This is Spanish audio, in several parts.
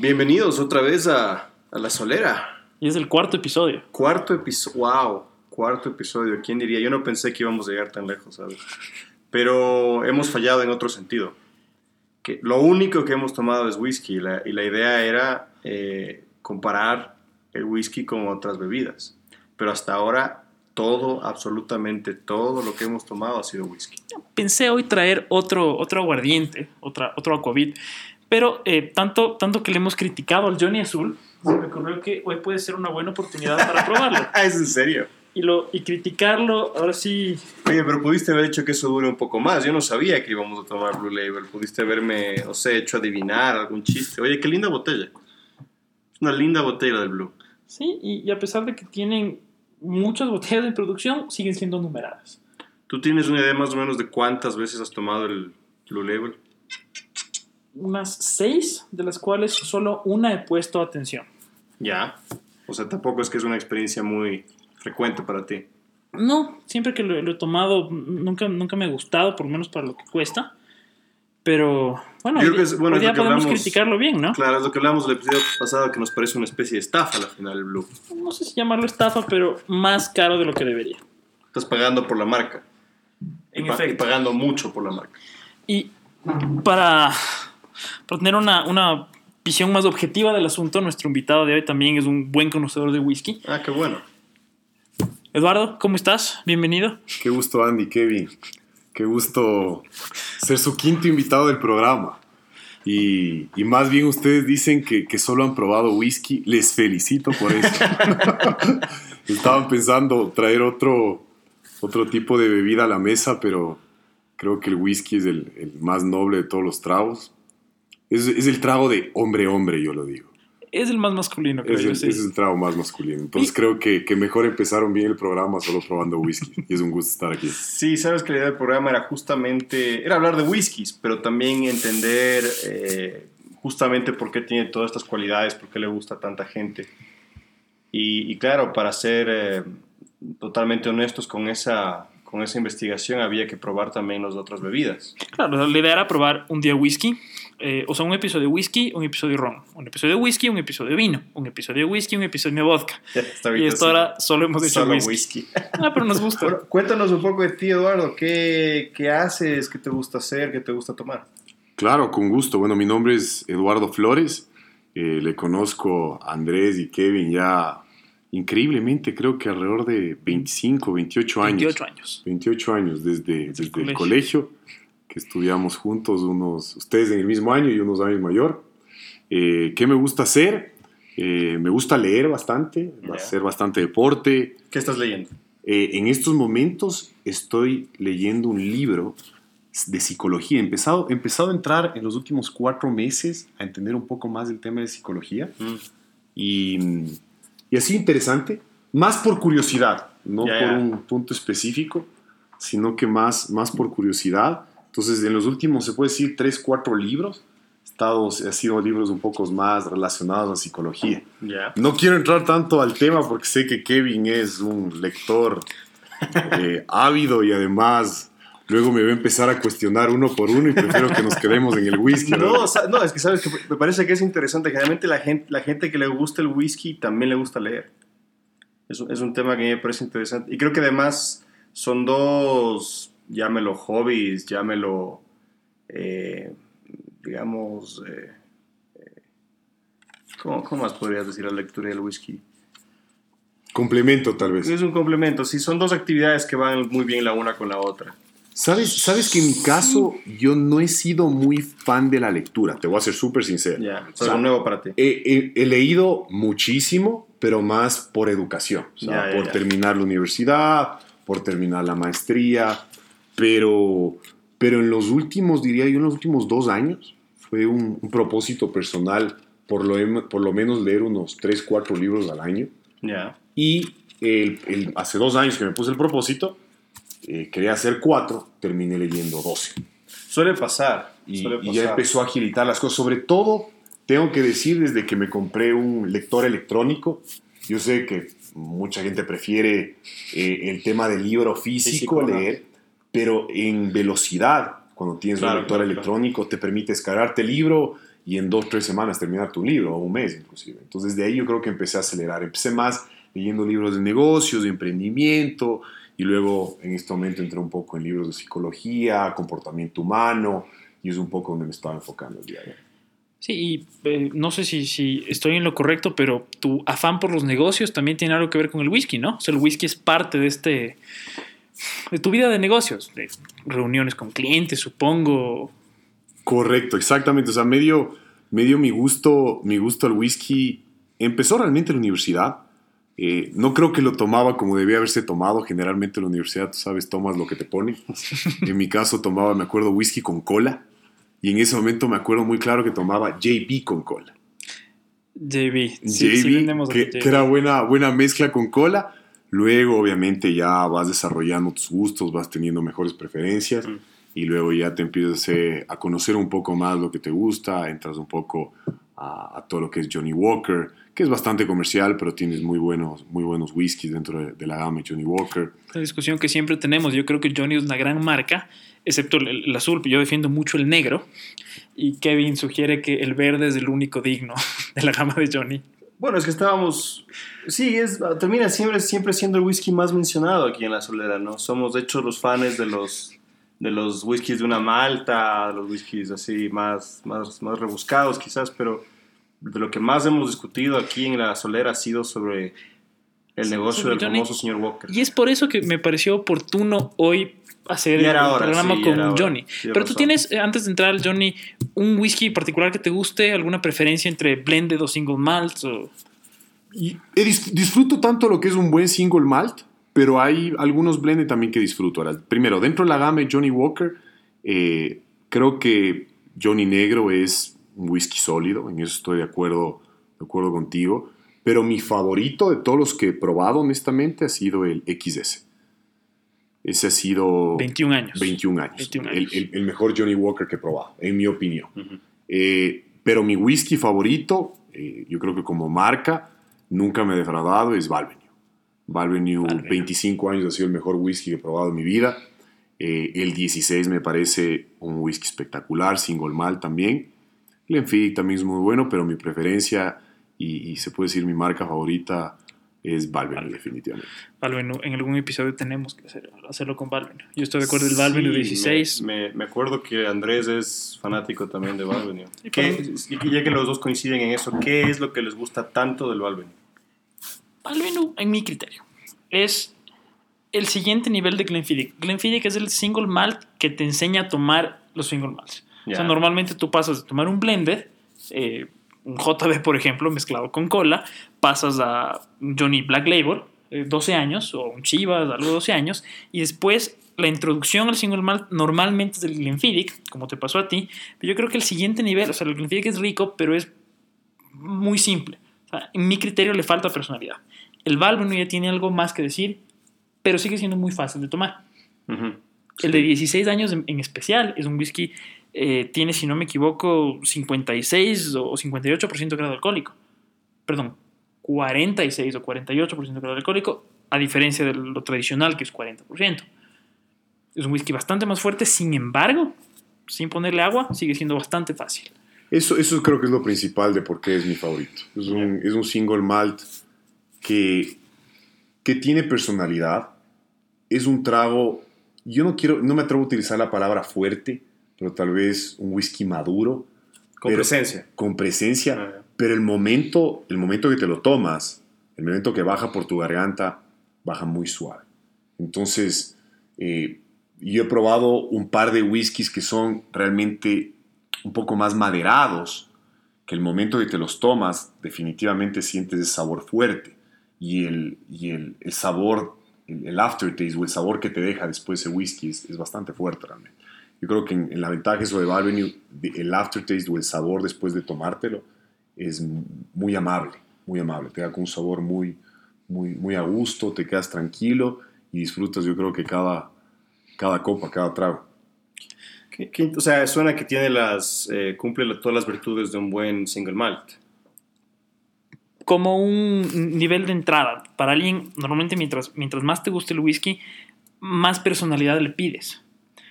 Bienvenidos otra vez a, a La Solera. Y es el cuarto episodio. Cuarto episodio. ¡Wow! Cuarto episodio. ¿Quién diría? Yo no pensé que íbamos a llegar tan lejos, ¿sabes? Pero hemos fallado en otro sentido. Que lo único que hemos tomado es whisky y la, y la idea era eh, comparar el whisky con otras bebidas. Pero hasta ahora todo, absolutamente todo lo que hemos tomado ha sido whisky. Pensé hoy traer otro, otro aguardiente, otra, otro aquavit, pero eh, tanto, tanto que le hemos criticado al Johnny Azul, se me ocurrió que hoy puede ser una buena oportunidad para probarlo. ¿Es en serio? Y, lo, y criticarlo, ahora sí, Oye, pero pudiste haber hecho que eso dure un poco más. Yo no sabía que íbamos a tomar Blue Label. Pudiste haberme, no sé, hecho adivinar algún chiste. Oye, qué linda botella. Es una linda botella del Blue. sí, y, y a pesar de que tienen muchas botellas de producción, siguen siendo numeradas. ¿Tú tienes una idea más o menos de cuántas veces has tomado el Blue Label? Unas seis, de las cuales solo una he puesto atención. Ya. O sea, tampoco es que es una experiencia muy frecuente para ti. No, siempre que lo, lo he tomado, nunca, nunca me ha gustado, por lo menos para lo que cuesta. Pero bueno, Yo creo que es- bueno, hoy es lo que podemos hablamos- criticarlo bien, ¿no? Claro, es lo que hablamos el episodio pasado, que nos parece una especie de estafa la final del Blue. No sé si llamarlo estafa, pero más caro de lo que debería. Estás pagando por la marca. En y, pa- y efecto. pagando mucho por la marca. Y para, para tener una, una visión más objetiva del asunto, nuestro invitado de hoy también es un buen conocedor de whisky. Ah, qué bueno. Eduardo, ¿cómo estás? Bienvenido. Qué gusto, Andy, Kevin. Qué gusto ser su quinto invitado del programa. Y, y más bien ustedes dicen que, que solo han probado whisky. Les felicito por eso. Estaban pensando traer otro, otro tipo de bebida a la mesa, pero creo que el whisky es el, el más noble de todos los tragos. Es, es el trago de hombre-hombre, yo lo digo. Es el más masculino, creo Es yo. el, sí. es el trago más masculino. Entonces Y- creo que, que mejor empezaron bien el programa solo probando whisky. Y es un gusto estar aquí. Sí, sabes que la idea del programa era justamente, era hablar de whiskies, pero también entender eh, justamente por qué tiene todas estas cualidades, por qué le gusta a tanta gente. Y, y claro, para ser eh, totalmente honestos con esa, con esa investigación, había que probar también las otras bebidas. Claro, la idea era probar un día whisky, eh, o sea, un episodio de whisky, un episodio de ron, un episodio de whisky, un episodio de vino, un episodio de whisky, un episodio de vodka. Y esto ahora solo hemos hecho Solo whisky. whisky. Ah, pero nos gusta. Bueno, cuéntanos un poco de ti, Eduardo. ¿Qué, ¿Qué haces? ¿Qué te gusta hacer? ¿Qué te gusta tomar? Claro, con gusto. Bueno, mi nombre es Eduardo Flores. Eh, le conozco a Andrés y Kevin ya increíblemente, creo que alrededor de 25, 28 años. 28 años. 28 años desde, desde el colegio. colegio. Que estudiamos juntos, unos, ustedes en el mismo año y unos años mayor. Eh, ¿Qué me gusta hacer? Eh, me gusta leer bastante, Ya. hacer bastante deporte. ¿Qué estás leyendo? Eh, en estos momentos estoy leyendo un libro de psicología. He empezado, he empezado a entrar en los últimos cuatro meses a entender un poco más del tema de psicología. Y, y así interesante, más por curiosidad, no por un punto específico, sino que más, más por curiosidad. Entonces, en los últimos, se puede decir, tres, cuatro libros, he estado, ha sido libros un poco más relacionados a psicología. Ya. No quiero entrar tanto al tema porque sé que Kevin es un lector eh, ávido y además luego me va a empezar a cuestionar uno por uno y prefiero que nos quedemos en el whisky. No, ¿verdad? o sea, no, es que sabes que me parece que es interesante. Generalmente la gente, la gente que le gusta el whisky también le gusta leer. Es, un- es un tema que a mí me parece interesante. Y creo que además son dos, llámelo hobbies, llámelo, eh, digamos, eh, eh, ¿cómo, cómo más podrías decir la lectura del whisky? Complemento tal vez. Es un complemento, sí, son dos actividades que van muy bien la una con la otra. ¿Sabes, sabes que en mi caso yo no he sido muy fan de la lectura, te voy a ser súper sincero. Ya, es algo nuevo para ti. He, he- he leído muchísimo, pero más por educación, o sea, Ya, ya, por ya. terminar la universidad, por terminar la maestría, pero, pero en los últimos, diría yo, en los últimos dos años, fue un, un propósito personal, por lo, em- por lo menos leer unos 3, 4 libros al año. Ya. Y el- el- hace dos años que me puse el propósito, eh, quería hacer 4, terminé leyendo 12 Suele pasar. y, suele y ya pasar. empezó a agilitar las cosas. Sobre todo, tengo que decir, desde que me compré un lector electrónico, yo sé que mucha gente prefiere eh, el tema del libro físico, Físico, leer, pero en velocidad, cuando tienes Claro, un lector claro, electrónico, te permite descargarte el libro y en dos, tres semanas terminar tu libro, o un mes inclusive. Entonces de ahí yo creo que empecé a acelerar. Empecé más leyendo libros de negocios, de emprendimiento, y luego en este momento entré un poco en libros de psicología, comportamiento humano, y es un poco donde me estaba enfocando el día de hoy. Sí, y eh, no sé si, si estoy en lo correcto, pero tu afán por los negocios también tiene algo que ver con el whisky, ¿no? O sea, el whisky es parte de este de tu vida de negocios, de reuniones con clientes, supongo. Correcto, exactamente. O sea, medio, medio mi gusto, mi gusto al whisky empezó realmente en la universidad. Eh, no creo que lo tomaba como debía haberse tomado. Generalmente en la universidad, tú sabes, tomas lo que te ponen. en mi caso tomaba, me acuerdo, whisky con cola. Y en ese momento me acuerdo muy claro que tomaba JB con cola. JB, sí, JB, sí que, aquí que era buena, buena mezcla con cola. Luego, obviamente, ya vas desarrollando tus gustos, vas teniendo mejores preferencias. Mm. Y luego ya te empiezas eh, a conocer un poco más lo que te gusta, entras un poco a, a todo lo que es Johnny Walker, que es bastante comercial, pero tienes muy buenos, muy buenos whiskies dentro de, de la gama de Johnny Walker. La discusión que siempre tenemos, yo creo que Johnny es una gran marca, excepto el, el azul, yo defiendo mucho el negro, y Kevin sugiere que el verde es el único digno de la gama de Johnny. Bueno, es que estábamos. Sí, es, termina siempre, siempre siendo el whisky más mencionado aquí en la Solera, ¿no? Somos, de hecho, los fans de los, de los whiskies de una malta, los whiskies así más, más, más rebuscados, quizás, pero de lo que más hemos discutido aquí en la Solera ha sido sobre el Sí, negocio del famoso señor Walker. Y es por eso que me pareció oportuno hoy hacer el programa sí, con. Johnny. Pero tú razón. tienes, eh, antes de entrar Johnny, un whisky particular que te guste, alguna preferencia entre blended o single malts o... Y dis- disfruto tanto lo que es un buen single malt, pero hay algunos blended también que disfruto. Ahora, primero, dentro de la gama de Johnny Walker, eh, creo que Johnny Negro es un whisky sólido, en eso estoy de acuerdo, de acuerdo contigo. Pero mi favorito de todos los que he probado, honestamente, ha sido el XS. Ese ha sido 21 años. 21 años. 21 El, años. el- el mejor Johnny Walker que he probado, en mi opinión. Eh, pero mi whisky favorito, eh, yo creo que como marca, nunca me ha defraudado, es Valvenue. Valvenue, Valvenue. 25 años ha sido el mejor whisky que he probado en mi vida. Eh, el 16 me parece un whisky espectacular, single malt también. Glenfiddich también es muy bueno, pero mi preferencia y, y se puede decir mi marca favorita es Valvenue. definitivamente. Valvenue. En algún episodio tenemos que hacer- hacerlo con Valvenue. Yo estoy de acuerdo, el Valvenue Sí, 16. Me, me- me acuerdo que Andrés es fanático también de Valvenue. Sí, ¿Qué- y ya que los dos coinciden en eso, ¿qué es lo que les gusta tanto del Valvenue? Valvenue, en mi criterio, es el siguiente nivel de Glenfiddich. Glenfiddich es el single malt que te enseña a tomar los single malts. O sea, normalmente tú pasas de tomar un blended, eh, un JB, por ejemplo, mezclado con cola, pasas a Johnny Black Label, eh, 12 años, o un Chivas, algo de 12 años, y después la introducción al single malt normalmente es del Glenfiddich, como te pasó a ti, pero yo creo que el siguiente nivel, o sea, el Glenfiddich es rico, pero es muy simple. O sea, en mi criterio le falta personalidad. El Valvenue ya tiene algo más que decir, pero sigue siendo muy fácil de tomar. Ujú. El de 16 años en, en especial es un whisky, eh, tiene, si no me equivoco, 56 o 58% de grado alcohólico. Perdón, 46 o 48% de grado alcohólico, a diferencia de lo tradicional que es 40%. Es un whisky bastante más fuerte, sin embargo, sin ponerle agua, sigue siendo bastante fácil. Eso, eso creo que es lo principal de por qué es mi favorito. Es un, es un single malt que, que tiene personalidad. Es un trago, yo no quiero, no me atrevo a utilizar la palabra fuerte, pero tal vez un whisky maduro, Con Pero- presencia. con presencia. Pero el momento, el momento que te lo tomas, el momento que baja por tu garganta, baja muy suave. Entonces, eh, yo he probado un par de whiskies que son realmente un poco más maderados, que el momento que te los tomas, definitivamente sientes ese sabor fuerte. Y el, y el, el sabor, el, el aftertaste o el sabor que te deja después ese whisky es, es bastante fuerte realmente. Yo creo que en, en la ventaja eso de Valvenue, el aftertaste o el sabor después de tomártelo es muy amable, muy amable. Te da con un sabor muy, muy, muy a gusto, te quedas tranquilo y disfrutas yo creo que cada, cada copa, cada trago. ¿Qué- qué- o sea, suena que tiene las, eh, cumple la- todas las virtudes de un buen single malt. como un nivel de entrada. Para alguien, normalmente mientras, mientras más te guste el whisky, más personalidad le pides.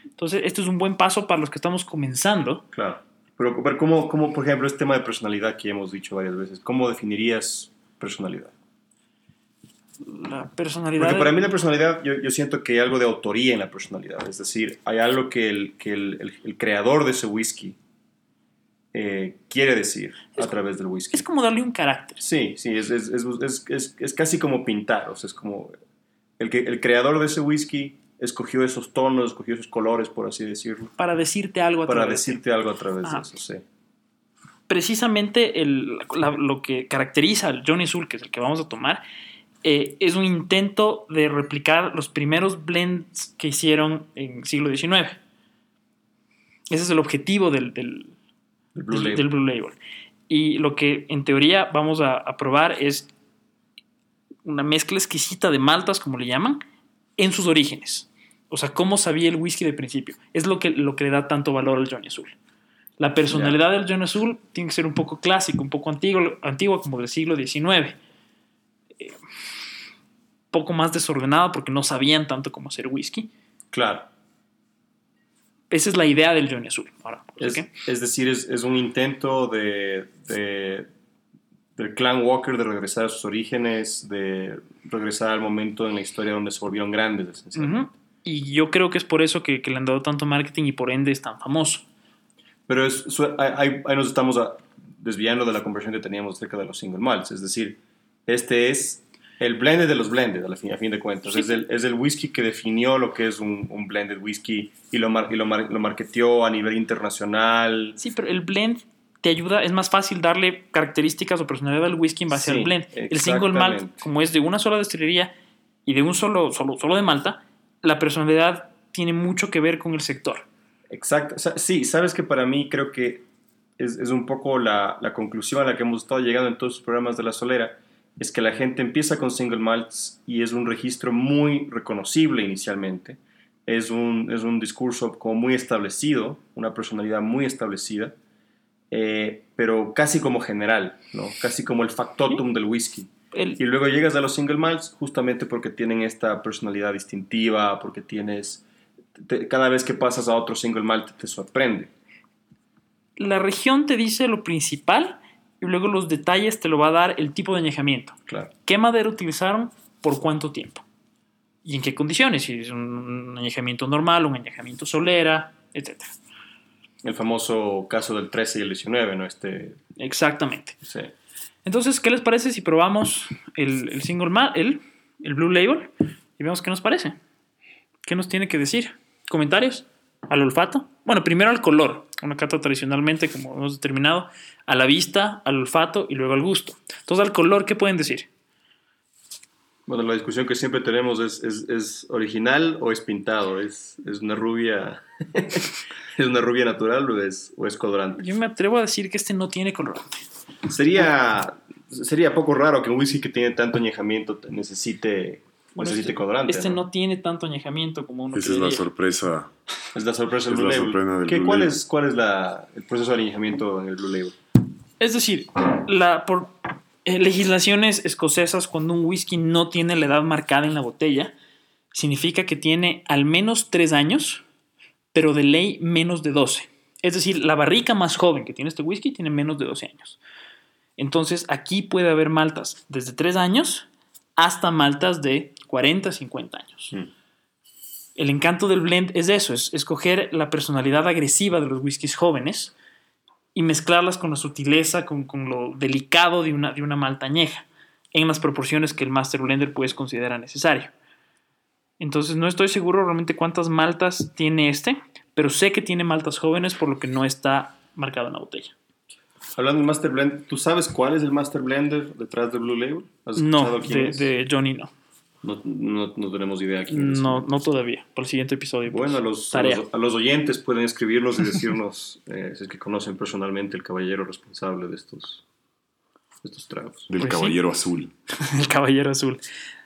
Entonces, esto es un buen paso para los que estamos comenzando, Claro. Pero, pero ¿cómo, cómo, por ejemplo, este tema de personalidad que hemos dicho varias veces, ¿cómo definirías personalidad? La personalidad. Porque para mí la personalidad, yo, yo siento que hay algo de autoría en la personalidad. Es decir, hay algo que el, que el, el- el creador de ese whisky eh, quiere decir a través del whisky. es como darle un carácter. Sí, sí, es, es, es, es- es- es casi como pintar. O sea, es como el, que, el creador de ese whisky escogió esos tonos, escogió esos colores, por así decirlo, Para decirte algo a para través de- decirte algo a través Ajá. de eso. Sí. precisamente el- la- lo que caracteriza al Johnny Soul, que es el que vamos a tomar, eh, es un intento de replicar los primeros blends que hicieron en siglo XIX. Ese es el objetivo del, del- El Blue del- Blue Label. Y lo que en teoría vamos a, a probar es una mezcla exquisita de maltas, como le llaman, en sus orígenes. O sea, cómo sabía el whisky de principio. Es lo que, lo que le da tanto valor al Johnny Azul. La personalidad del Johnny Azul tiene que ser un poco clásico, un poco antiguo, antiguo como del siglo XIX. Eh, poco más desordenado porque no sabían tanto cómo hacer whisky. Claro. Esa es la idea del Johnny Azul. Ahora, ¿por Es, es decir, es, es un intento de, de- del clan Walker de regresar a sus orígenes, de regresar al momento en la historia donde se volvieron grandes, esencialmente. Y yo creo que es por eso que, que le han dado tanto marketing y por ende es tan famoso. Pero es- ahí, ahí- nos estamos ah, desviando de la conversación que teníamos acerca de los single malts. Es decir, este es el blended de los blended, a, la fin, a fin de cuentas. Sí. Es, el, es el whisky que definió lo que es un, un blended whisky y lo, mar- y lo, mar- lo marketeó a nivel internacional. Sí, pero el blend te ayuda, es más fácil darle características o personalidad al whisky en base Sí, al blend. El single malt, como es de una sola destilería y de un solo, solo, solo de Malta, la personalidad tiene mucho que ver con el sector. Exacto. O sea, sí, sabes que para mí creo que es, es un poco la, la conclusión a la que hemos estado llegando en todos los programas de La Solera, es que la gente empieza con single malts y es un registro muy reconocible inicialmente. Es un, es un discurso como muy establecido, una personalidad muy establecida, eh, pero casi como general, ¿no? casi como el factotum del whisky. El- Y luego llegas a los single malts justamente porque tienen esta personalidad distintiva, porque tienes... te- cada vez que pasas a otro single malt te sorprende. la región te dice lo principal y luego los detalles te lo va a dar el tipo de añejamiento. Claro. ¿Qué madera utilizaron? ¿Por cuánto tiempo? ¿Y en qué condiciones? Si es un añejamiento normal, un añejamiento solera, etc. El famoso caso del 13 y el 19, ¿no? Este, Exactamente. sí. Entonces, ¿qué les parece si probamos el, single el, el Blue Label, y vemos qué nos parece? ¿Qué nos tiene que decir? ¿Comentarios? ¿Al olfato? Bueno, primero al color. Una cata tradicionalmente, como hemos determinado, a la vista, al olfato y luego al gusto. Entonces, al color, ¿qué pueden decir? Bueno, la discusión que siempre tenemos es, es, es original o es pintado, es, es una rubia, es una rubia natural o es, o es colorante. Yo me atrevo a decir que este no tiene colorante. Sería, sería poco raro que un whisky que tiene tanto añejamiento te- necesite, Bueno, necesite este, colorante. este ¿no? no tiene tanto añejamiento como uno Esa es la sorpresa. Es la sorpresa del Es Blue la Label. ¿Qué- Blue ¿Cuál, Label. es, ¿Cuál es la, el proceso de añejamiento en el Blue Label? Es decir, la, por eh, legislaciones escocesas, cuando un whisky no tiene la edad marcada en la botella, significa que tiene al menos 3 años, pero de ley menos de 12. Es decir, la barrica más joven que tiene este whisky tiene menos de 12 años. Entonces, aquí puede haber maltas desde 3 años hasta maltas de 40, 50 años. Mm. El encanto del blend es eso, es escoger la personalidad agresiva de los whiskies jóvenes y mezclarlas con la sutileza, con, con lo delicado de una, de una malta añeja, en las proporciones que el Master Blender pues considera necesario. Entonces no estoy seguro realmente cuántas maltas tiene este, pero sé que tiene maltas jóvenes por lo que no está marcado en la botella. Hablando del Master Blend, ¿tú sabes cuál es el Master Blender detrás del Blue Label? ¿Has No, de, de Johnny no. No, no, no tenemos idea quién es. No, no todavía. Para el siguiente episodio. pues, Bueno, a los, a tarea. los, a los oyentes pueden escribirnos y decirnos eh, si es que conocen personalmente el caballero responsable de estos, de estos tragos. Del Pues sí. caballero azul. El caballero azul.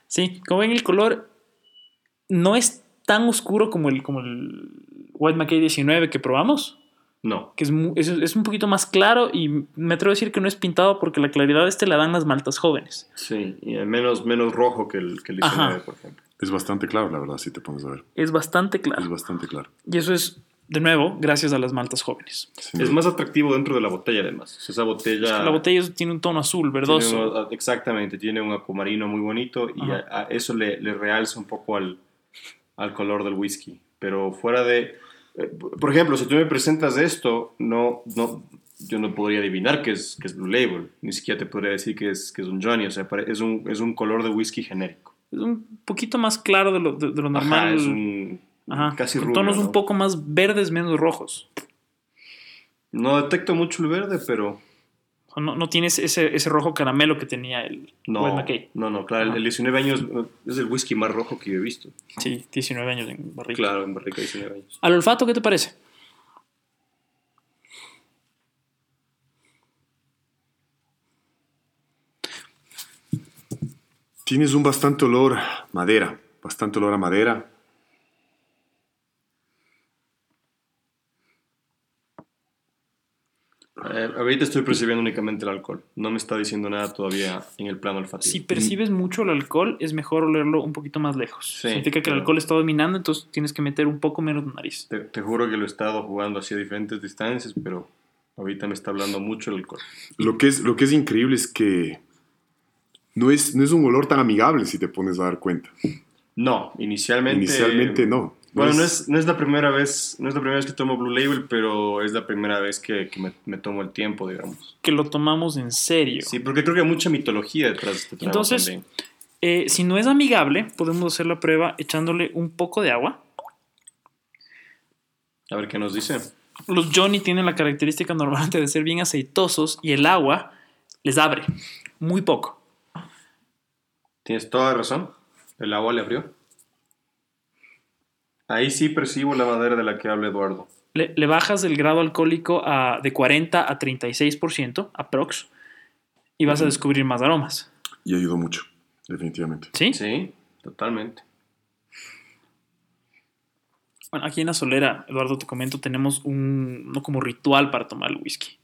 Sí, como ven el color no es tan oscuro como el, como el White McKay 19 que probamos, No, que es, es, es un poquito más claro y me atrevo a decir que no es pintado porque la claridad este la dan las maltas jóvenes. sí, y menos, menos rojo que el, que el Ajá. 19, por ejemplo. Es bastante claro, la verdad, si te pones a ver. Es bastante Es claro. bastante claro. Y eso es De nuevo, gracias a las maltas jóvenes. Es más atractivo dentro de la botella, además. O sea, esa botella. La botella tiene un tono azul, tiene verdoso. un- exactamente, tiene un acuamarino muy bonito y Ajá. a, a eso le, le realza un poco al, al color del whisky. Pero fuera de. Eh, por ejemplo, si tú me presentas esto, no, no, yo no podría adivinar que es, que es Blue Label. Ni siquiera te podría decir que es, que es un Johnny. O sea, es un, es un color de whisky genérico. Es un poquito más claro de lo, de, de lo Ajá, normal. es un. Ajá, Casi rubio. tonos ¿no? un poco más verdes, menos rojos. No detecto mucho el verde, pero. No, no tienes ese, ese rojo caramelo que tenía el No, McKay. no, no, claro, el 19 años eh, es el whisky más rojo que yo he visto. Sí, 19 años en barrica. Claro, en barrica 19 años. ¿Al olfato qué te parece? Tienes un bastante olor a madera, bastante olor a madera. Eh, ahorita estoy percibiendo únicamente el alcohol. No me está diciendo nada todavía en el plano olfativo. Si percibes mucho el alcohol, es mejor olerlo un poquito más lejos. Sí, Significa que el alcohol está dominando, entonces tienes que meter un poco menos de nariz. Te, te juro que lo he estado jugando así a diferentes distancias, pero ahorita me está hablando mucho el alcohol. Lo que es, lo que es increíble es que no es, no es un olor tan amigable si te pones a dar cuenta. No, inicialmente. Inicialmente no. Bueno, no es, no es la primera vez, no es la primera vez que tomo Blue Label, pero es la primera vez que, que me, me tomo el tiempo, digamos. Que lo tomamos en serio. Sí, porque creo que hay mucha mitología detrás de este trago Entonces. Eh, si no es amigable, podemos hacer la prueba echándole un poco de agua. A ver qué nos dice. Los Johnny tienen la característica normalmente de ser bien aceitosos y el agua les abre muy poco. Tienes toda razón. El agua le abrió. Ahí sí percibo la madera de la que habla Eduardo. Le, le bajas el grado alcohólico a- de 40 a 36%, aprox, y vas a descubrir más aromas. Y ayudó mucho, definitivamente. ¿Sí? Sí, totalmente. Bueno, aquí en la solera, Eduardo, te comento, tenemos un, no como ritual para tomar el whisky.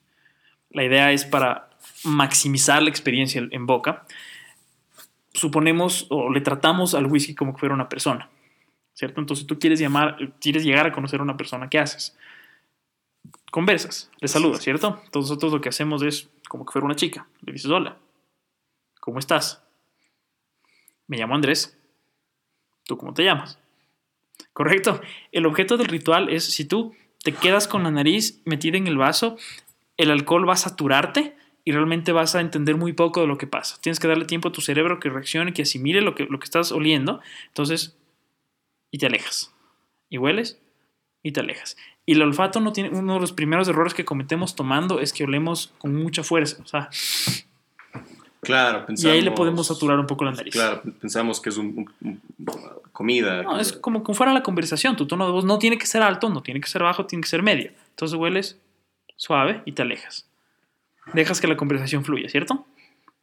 La idea es para maximizar la experiencia en boca. Suponemos o le tratamos al whisky como que fuera una persona, ¿cierto? Entonces tú quieres llamar, quieres llegar a conocer a una persona, ¿qué haces? Conversas, le saludas, ¿cierto? Entonces nosotros lo que hacemos es como que fuera una chica. Le dices, hola, ¿cómo estás? Me llamo Andrés. ¿Tú cómo te llamas? Correcto. El objeto del ritual es si tú te quedas con la nariz metida en el vaso, el alcohol va a saturarte y realmente vas a entender muy poco de lo que pasa. Tienes que darle tiempo a tu cerebro que reaccione, que asimile lo que, lo que estás oliendo. Entonces, y te alejas. Y hueles y te alejas. Y el olfato no tiene. Uno de los primeros errores que cometemos tomando es que olemos con mucha fuerza. O sea, Claro, y pensamos... ahí le podemos saturar un poco la nariz. Claro, pensamos que es un, un- comida. No, que- es como como fuera la conversación. Tu tono de voz no tiene que ser alto, no tiene que ser bajo, tiene que ser medio. Entonces hueles suave y te alejas. Dejas que la conversación fluya, ¿cierto?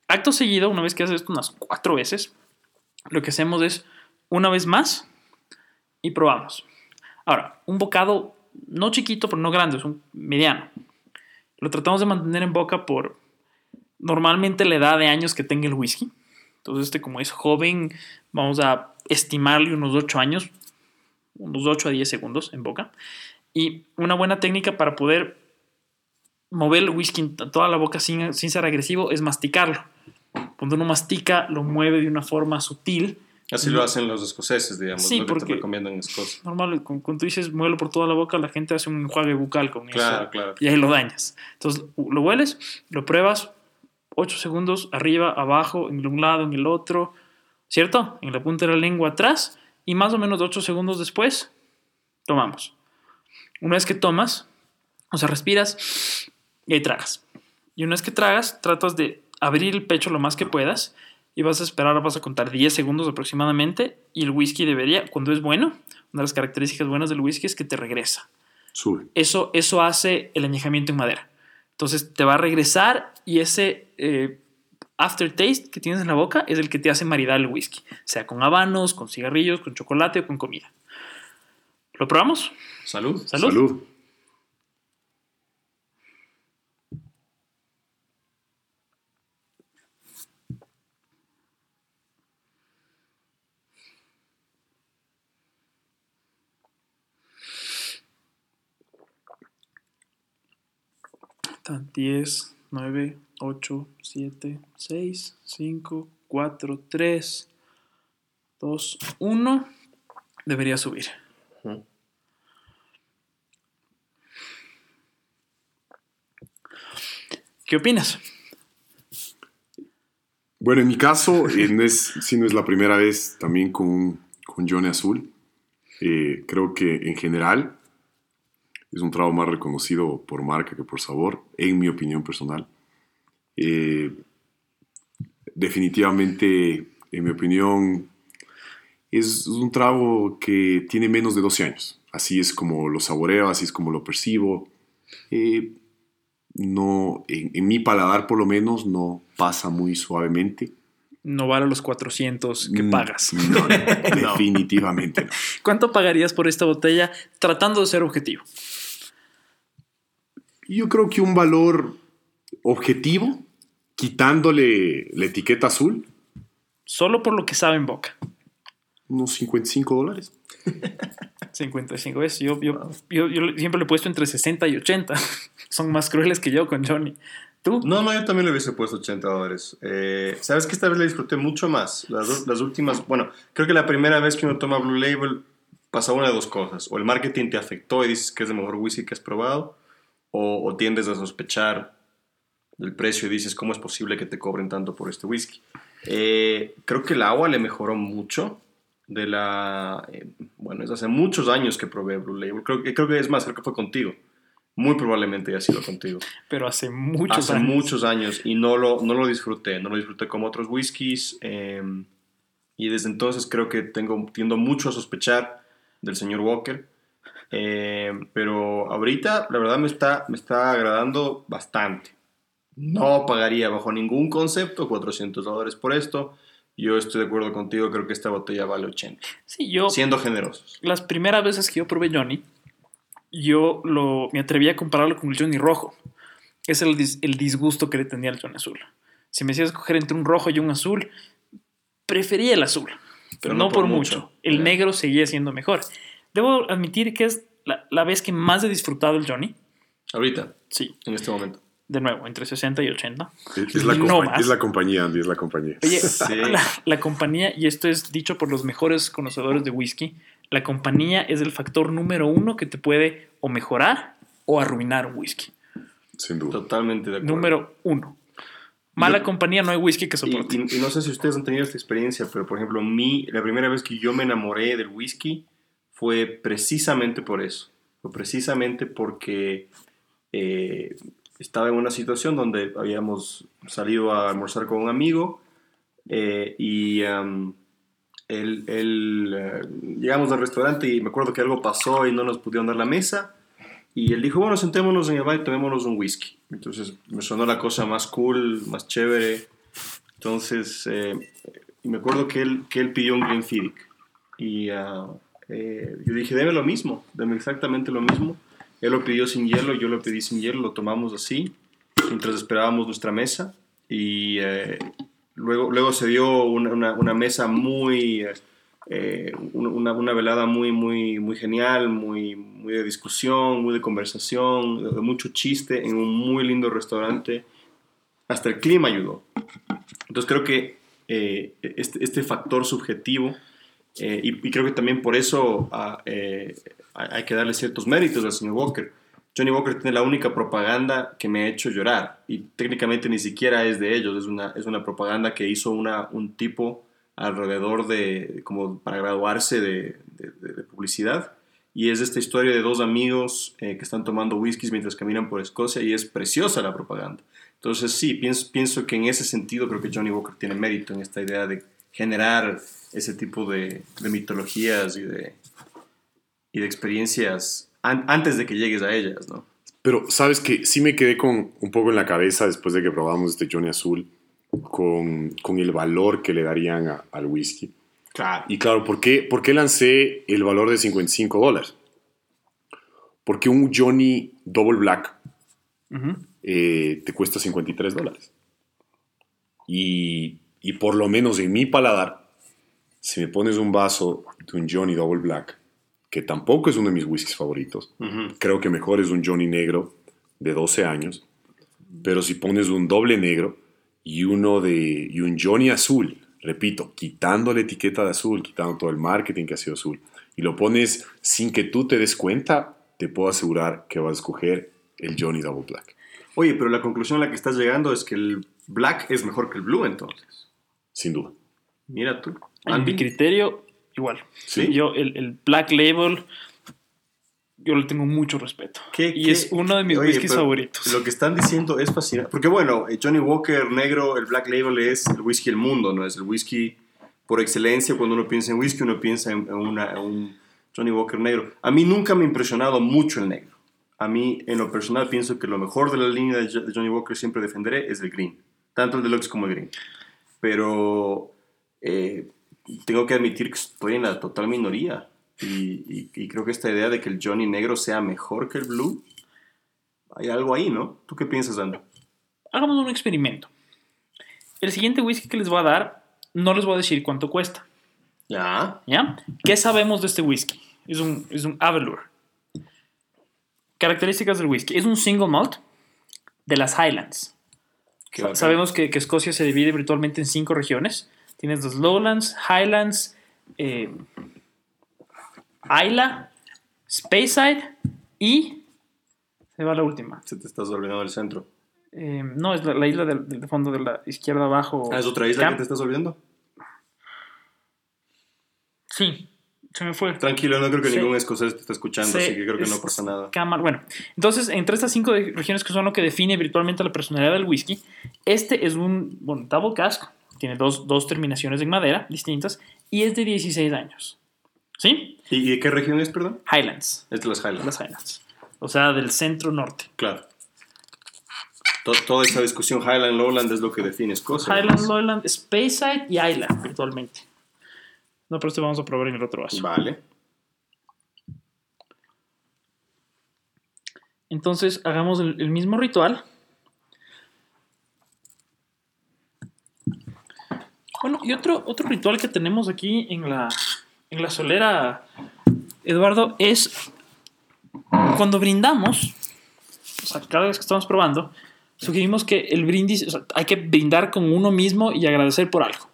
Acto seguido, una vez que haces esto unas cuatro veces, lo que hacemos es una vez más y probamos. Ahora, un bocado no chiquito, pero no grande, es un mediano. Lo tratamos de mantener en boca por normalmente la edad de años que tenga el whisky. Entonces, este como es joven, vamos a estimarle unos 8 años, unos 8 a 10 segundos en boca. Y una buena técnica para poder mover el whisky toda la boca sin, sin ser agresivo es masticarlo. Cuando uno mastica, lo mueve de una forma sutil. Así lo hacen los escoceses, digamos. Sí, lo que porque- te recomiendan en Escocia. Normal, cu- cuando tú dices muévelo por toda la boca, la gente hace un enjuague bucal con Claro, eso. claro. Y ahí lo dañas. Entonces, lo hueles, lo pruebas, 8 segundos, arriba, abajo, en un lado, en el otro, ¿cierto? En la punta de la lengua atrás, y más o menos 8 segundos después, tomamos. Una vez que tomas, o sea, respiras y ahí tragas. Y una vez que tragas, tratas de abrir el pecho lo más que puedas y vas a esperar, vas a contar 10 segundos aproximadamente y el whisky debería, cuando es bueno, una de las características buenas del whisky es que te regresa Sube. eso, eso hace el añejamiento en madera. Entonces te va a regresar y ese eh, aftertaste que tienes en la boca es el que te hace maridar el whisky, sea con habanos, con cigarrillos, con chocolate o con comida. ¿Lo probamos? Salud. Salud. Salud. 10, 9, 8, 7, 6, 5, 4, 3, 2, 1. Debería subir. ¿Qué opinas? Bueno, en mi caso, eh, no es, sí no es la primera vez también con, con Johnny Azul. Eh, creo que en general es un trago más reconocido por marca que por sabor, en mi opinión personal. Eh, definitivamente, en mi opinión, es un trago que tiene menos de 12 años. Así es como lo saboreo, así es como lo percibo. Eh, no, en, en mi paladar por lo menos, no pasa muy suavemente. No vale los 400 que Mm, pagas. No, definitivamente no. ¿Cuánto pagarías por esta botella tratando de ser objetivo? Yo creo que un valor objetivo, quitándole la etiqueta azul, Solo por lo que sabe en boca. unos 55 dólares. 55 veces. Yo, yo, yo, yo siempre le he puesto entre 60 y 80. Son más crueles que yo con Johnny. ¿Tú? No, no, yo también le hubiese puesto 80 dólares. Eh, Sabes que esta vez le disfruté mucho más. Las, las últimas, bueno, creo que la primera vez que uno toma Blue Label pasa una de dos cosas. O el marketing te afectó y dices que es el mejor whisky que has probado, o, o tiendes a sospechar del precio y dices, ¿cómo es posible que te cobren tanto por este whisky? Eh, creo que el agua le mejoró mucho de la... eh, bueno, es hace muchos años que probé Blue Label. Creo, que- creo que es más, creo que fue contigo. Muy probablemente haya sido contigo Pero hace muchos hace años. muchos años y no lo, no lo disfruté, no lo disfruté como otros whiskies eh, y desde entonces creo que tengo, tiendo mucho a sospechar del señor Walker, eh, pero ahorita la verdad me está, me está agradando bastante. No pagaría bajo ningún concepto 400 dólares por esto. Yo estoy de acuerdo contigo, creo que esta botella vale 80. Sí, yo, Siendo generosos. las primeras veces que yo probé Johnny, yo lo, me atreví a compararlo con el Johnny rojo. Es el, dis- el disgusto que le tenía al Johnny azul. Si me hacías escoger entre un rojo y un azul, prefería el azul, pero, no, por mucho. El negro seguía siendo mejor. Debo admitir que es la, la vez que más he disfrutado el Johnny. Ahorita, Sí, en este momento. de nuevo, entre 60 y 80. Es, es la, No más. es la compañía, Andy, es la compañía. Oye, Sí. la, la compañía, y esto es dicho por los mejores conocedores de whisky, la compañía es el factor número uno que te puede o mejorar o arruinar un whisky. Sin duda. Totalmente de acuerdo. Número uno. Mala Yo- compañía no hay whisky que Y, soporte. y- y no sé si ustedes han tenido esta experiencia, pero por ejemplo, mi, la primera vez que yo me enamoré del whisky fue precisamente por eso. Fue precisamente porque eh, estaba en una situación donde habíamos salido a almorzar con un amigo eh, y él, eh, llegamos al restaurante y me acuerdo que algo pasó y no nos pudieron dar la mesa. Y él dijo, bueno, sentémonos en el bar y tomémonos un whisky. Entonces me sonó la cosa más cool, más chévere. Entonces, me acuerdo que él, que él pidió un Glenfiddich. Y ah, eh, yo dije, deme lo mismo, deme exactamente lo mismo. Él lo pidió sin hielo, yo lo pedí sin hielo, lo tomamos así, mientras esperábamos nuestra mesa. Y eh, luego, luego se dio una, una- mesa muy... eh, una, una velada muy, muy, muy genial, muy, muy de discusión, muy de conversación, de, mucho chiste, en un muy lindo restaurante. Hasta el clima ayudó. Entonces creo que este, este factor subjetivo, eh, y, y creo que también por eso ah, eh, hay que darle ciertos méritos al señor Walker. Johnny Walker tiene la única propaganda que me ha hecho llorar, y técnicamente ni siquiera es de ellos, es una, es una propaganda que hizo una, un tipo alrededor de, como para graduarse de- de- de publicidad. Y es esta historia de dos amigos eh, que están tomando whiskies mientras caminan por Escocia y es preciosa la propaganda. Entonces sí, pienso, pienso que en ese sentido creo que Johnny Walker tiene mérito en esta idea de generar ese tipo de, de mitologías y de, y de experiencias an- antes de que llegues a ellas, ¿no? Pero, ¿sabes que Sí me quedé con un poco en la cabeza después de que probamos este Johnny Azul con, con el valor que le darían a- al whisky. Claro. Y claro, ¿por qué, ¿por qué lancé el valor de 55 dólares? Porque un Johnny Double Black Ujú. eh, te cuesta 53 dólares. Y, y por lo menos en mi paladar, si me pones un vaso de un Johnny Double Black, que tampoco es uno de mis whiskies favoritos, creo que mejor es un Johnny negro de 12 años, Pero si pones un doble negro y uno de y un Johnny azul, repito, quitando la etiqueta de azul, quitando todo el marketing que ha sido azul, y lo pones sin que tú te des cuenta, te puedo asegurar que vas a escoger el Johnny Double Black. Oye, pero la conclusión a la que estás llegando es que el black es mejor que el blue entonces. Sin duda. Mira tú. En Andy. mi criterio, igual. Sí. Yo, el, el Black Label, yo le tengo mucho respeto. ¿Qué- y qué? es uno de mis Oye, whiskies favoritos. Lo que están diciendo es fascinante. Porque bueno, eh, Johnny Walker negro, el Black Label es el whisky del mundo, ¿no? Es el whisky por excelencia. Cuando uno piensa en whisky, uno piensa en, una- en un Johnny Walker negro. A mí nunca me ha impresionado mucho el negro. A mí, en lo personal, pienso que lo mejor de la línea de Johnny Walker siempre defenderé es el green. Tanto el deluxe como el green. Pero eh, tengo que admitir que estoy en la total minoría. Y, y- y creo que esta idea de que el Johnny negro sea mejor que el blue, hay algo ahí, ¿no? ¿Tú qué piensas, Andrew? Hagamos un experimento. El siguiente whisky que les voy a dar, no les voy a decir cuánto cuesta. Ya. ¿Ya? ¿Qué sabemos de este whisky? Es un, es un Avalur. Características del whisky. Es un single malt de las Highlands. Sa-. Sabemos que, que Escocia se divide virtualmente en cinco regiones. Tienes los Lowlands, Highlands, eh, Isla, Speyside y... Se va la última. Se te estás olvidando del centro. Eh, no, es la, la isla del, del fondo de la izquierda abajo. Ah, ¿es otra isla Camp- que te estás olvidando? Sí, se me fue. Tranquilo, no creo que Sí. ningún escocés te está escuchando, Sí, así que creo que no pasa nada. Cámara. Bueno, entonces, entre estas cinco regiones que son lo que define virtualmente la personalidad del whisky, este es un bueno, double cask, tiene dos, dos terminaciones en madera distintas y es de 16 años. ¿Sí? ¿Y, de qué región es, perdón? Highlands. Es de las Highlands. Las Highlands. O sea, del centro norte. Claro. To- toda esa discusión Highland Lowland es lo que define Escocia. Highlands, Lowland, Speyside y Isla, virtualmente. No, pero este vamos a probar en el otro vaso. Vale. Entonces, hagamos el, el mismo ritual. Bueno, y otro, otro ritual que tenemos aquí en la, en la solera, Eduardo, es cuando brindamos, o sea, cada vez que estamos probando, sugerimos que el brindis, o sea, hay que brindar con uno mismo y agradecer por algo.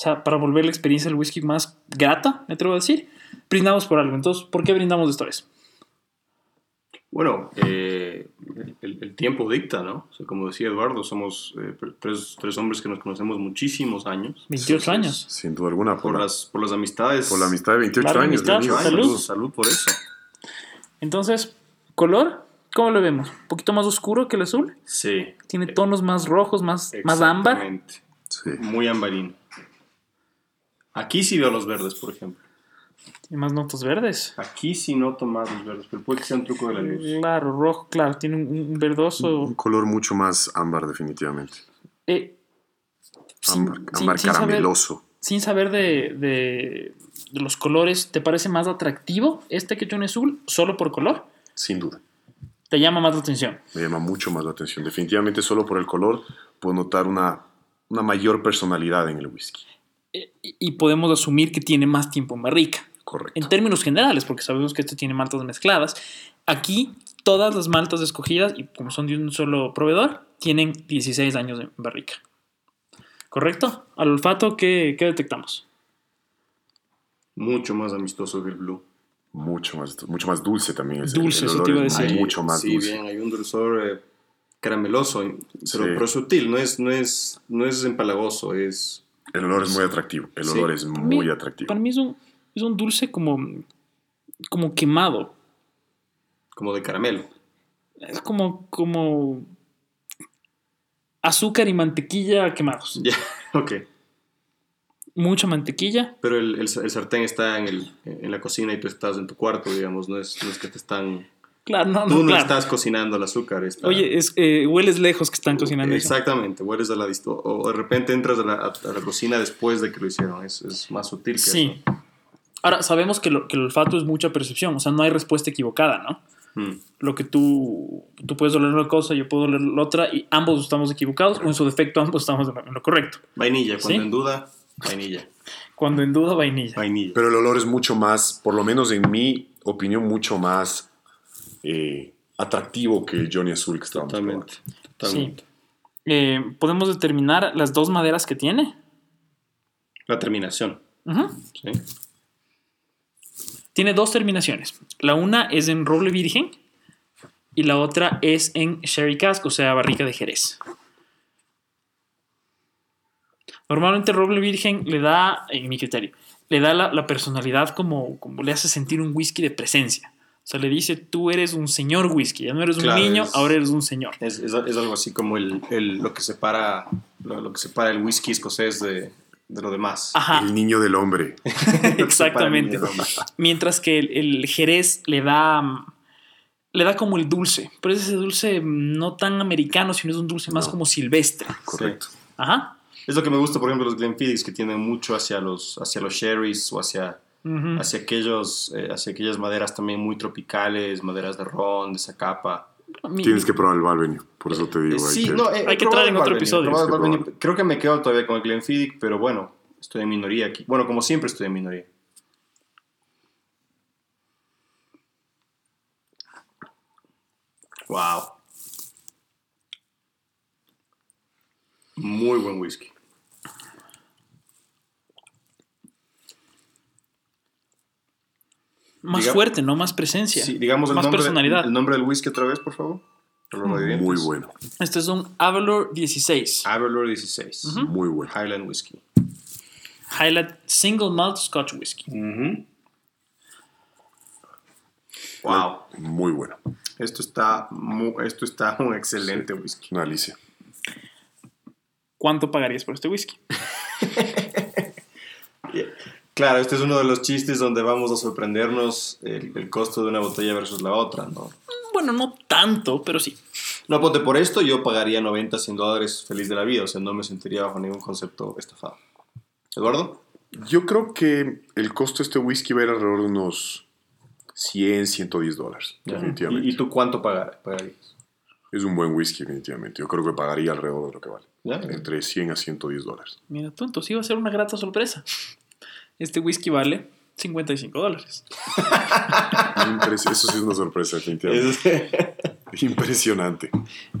O sea, para volver la experiencia del whisky más grata, me atrevo a decir, brindamos por algo. Entonces, ¿por qué brindamos de esta vez? Bueno, eh, el, el tiempo dicta, ¿no? O sea, como decía Eduardo, somos eh, tres, tres hombres que nos conocemos muchos años. 28 años. Sin duda alguna. Por Por, las, por las amistades. por la amistad de 28 Larga años. amistad, salud. Salud. Salud por eso. Entonces, color, ¿cómo lo vemos? Un poquito más oscuro que el azul. Sí. Tiene tonos más rojos, más, más ámbar. Exactamente. Sí. Muy ambarino. Aquí sí veo los verdes, por ejemplo. Tiene más notas verdes. Aquí sí noto más los verdes, pero puede que sea un truco de la luz. Claro, rojo, claro. Tiene un, un verdoso. Un color mucho más ámbar, definitivamente. eh, sin- Ámbar, sin- ámbar sin saber- carameloso. sin saber de, de- de los colores, ¿te parece más atractivo este que John Azul solo por color? Sin duda. ¿Te llama más la atención? Me llama mucho más la atención. Definitivamente, solo por el color puedo notar una, una mayor personalidad en el whisky. Eh, y podemos asumir que tiene más tiempo en barrica. Correcto. en términos generales, porque sabemos que este tiene maltas mezcladas. Aquí todas las maltas escogidas, y como son de un solo proveedor, tienen 16 años de barrica. ¿Correcto? Al olfato, ¿qué, qué detectamos? Mucho más amistoso que el blue. Mucho más, mucho más dulce también. es- Dulce, el eso te iba a decir. Mucho más sí, dulce. bien, hay un dulzor eh, carameloso, pero, Sí. pero sutil, no es, no, es, no es empalagoso, es... El olor es muy atractivo. El Sí. olor es muy mí- atractivo. Para mí es un, es un dulce como, como quemado. como de caramelo. Es como, como azúcar y mantequilla quemados. Ya, ok. Mucha mantequilla. Pero el, el, el sartén está en, el, en la cocina y tú estás en tu cuarto, digamos, no es, no es que te están... Claro, no, Tú no, no claro. estás cocinando el azúcar. está- Oye, es, eh, hueles lejos que están cocinando eso. Exactamente, hueles a la dist- o- de repente entras a la, a- a la cocina después de que lo hicieron. Es, es más sutil que Sí. Ahora, sabemos que, lo- que el olfato es mucha percepción, o sea, no hay respuesta equivocada, ¿no? eso. Mm. Lo que tú, tú puedes oler una cosa, yo puedo oler la otra, y ambos estamos equivocados, o en su defecto ambos estamos en lo, en lo correcto. Vainilla, cuando ¿Sí? en duda, vainilla. Cuando en duda, vainilla. Vainilla. Pero el olor es mucho más, por lo menos en mi opinión, mucho más eh, atractivo que el Johnny Azul que estábamos Totalmente. Eh, Podemos determinar las dos maderas que tiene. La terminación. ¿sí? Tiene dos terminaciones. La una es en roble virgen y la otra es en sherry cask, o sea, barrica de Jerez. Normalmente roble virgen le da, en mi criterio, le da la, la personalidad como, como le hace sentir un whisky de presencia. O sea, le dice, tú eres un señor whisky, ya no eres Claro, un niño, es- ahora eres un señor. Es, es- es algo así como el, el- lo, que separa, lo, lo que separa el whisky escocés de, de lo demás. Ajá, El niño del hombre. Exactamente. niño del hombre. Mientras que el, el Jerez le da, le da como el dulce, pero es ese dulce no tan americano, sino es un dulce más No. como silvestre. Correcto. Ajá. Es lo que me gusta, por ejemplo, los Glenfiddich que tienden mucho hacia los, hacia los sherries o hacia, Hacia, aquellos, eh, hacia aquellas maderas también muy tropicales, maderas de ron, de zacapa. Mi- Tienes que probar el Balvenie. Por eso te digo. Eh, hay sí, que- no, eh, Hay que traer en el otro episodio. que. Creo que me quedo todavía con el Glenfiddich, pero bueno, estoy en minoría aquí. Bueno, como siempre estoy en minoría. Wow. Muy buen whisky. Más diga- fuerte, ¿no? Más presencia. Sí, digamos el más nombre, personalidad. el nombre del whisky otra vez, por favor. Radioyentes. Muy bueno. Este es un Avalor 16. Avalor 16. Ujú. Muy bueno. Highland Whiskey. Highlight Single Malt Scotch Whisky. Wow. Muy bueno. Esto está, esto está un excelente whisky. Una alicia. ¿Cuánto pagarías por este whisky? Claro, este es uno de los chistes donde vamos a sorprendernos el, el costo de una botella versus la otra, ¿no? Bueno, no tanto, pero sí. No, ponte por esto, yo pagaría 90, 100 dólares feliz de la vida, o sea, no me sentiría bajo ningún concepto estafado. ¿Eduardo? Yo creo que el costo de este whisky va a ir alrededor de unos 100, 110 dólares. Definitivamente. ¿Y, y tú cuánto pagar- pagarías? Es un buen whisky, definitivamente. Yo creo que pagaría alrededor de lo que vale. ¿Ya? Entre 100 a 110 dólares. Mira tú, entonces iba a ser una grata sorpresa. Este whisky vale 55 dólares. Eso sí es una sorpresa, definitivamente. Es- Impresionante.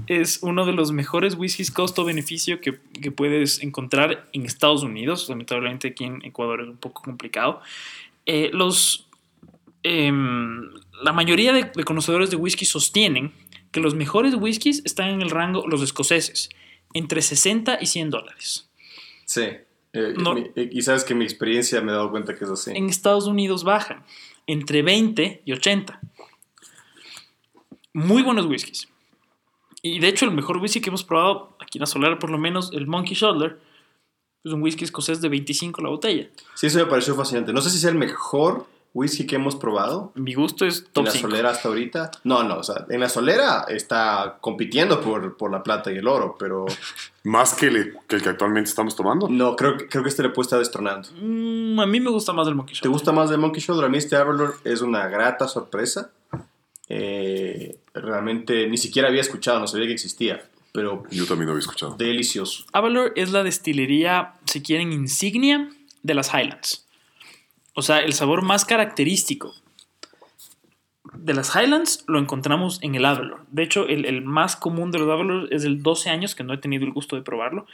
Es uno de los mejores whiskies costo-beneficio que, que puedes encontrar en Estados Unidos. Lamentablemente aquí en Ecuador es un poco complicado. Eh, los, em, la mayoría de, de conocedores de whisky sostienen que los mejores whiskies están en el rango, los escoceses, entre 60 y 100 dólares. sí. Eh, No. mi- eh, y sabes que mi experiencia me he dado cuenta que es así. En Estados Unidos bajan entre 20 y 80. Muy buenos whiskies. Y de hecho el mejor whisky que hemos probado aquí en la Solar, por lo menos el Monkey Shoulder, es un whisky escocés de 25 la botella. Sí, eso me pareció fascinante. No sé si sea el mejor whisky que hemos probado Mi gusto es en top la 5. solera hasta ahorita. No, no, o sea, en la solera está compitiendo por, por la plata y el oro, pero Más que, le- que el que actualmente estamos tomando. no, creo, que- creo que este le puede estar destronando. Mm, a mí me gusta más el Monkey ¿Te Shoulder. gusta más el Monkey Shoulder? A mí este Avalor es una grata sorpresa. Eh, realmente ni siquiera había escuchado, no sabía que existía, pero Yo también lo había escuchado. delicioso. Avalor es la destilería, si quieren, insignia de las Highlands. O sea, el sabor más característico de las Highlands lo encontramos en el Avalor. De hecho, el, más común de los Avalor es el 12 años, que no he tenido el gusto de probarlo,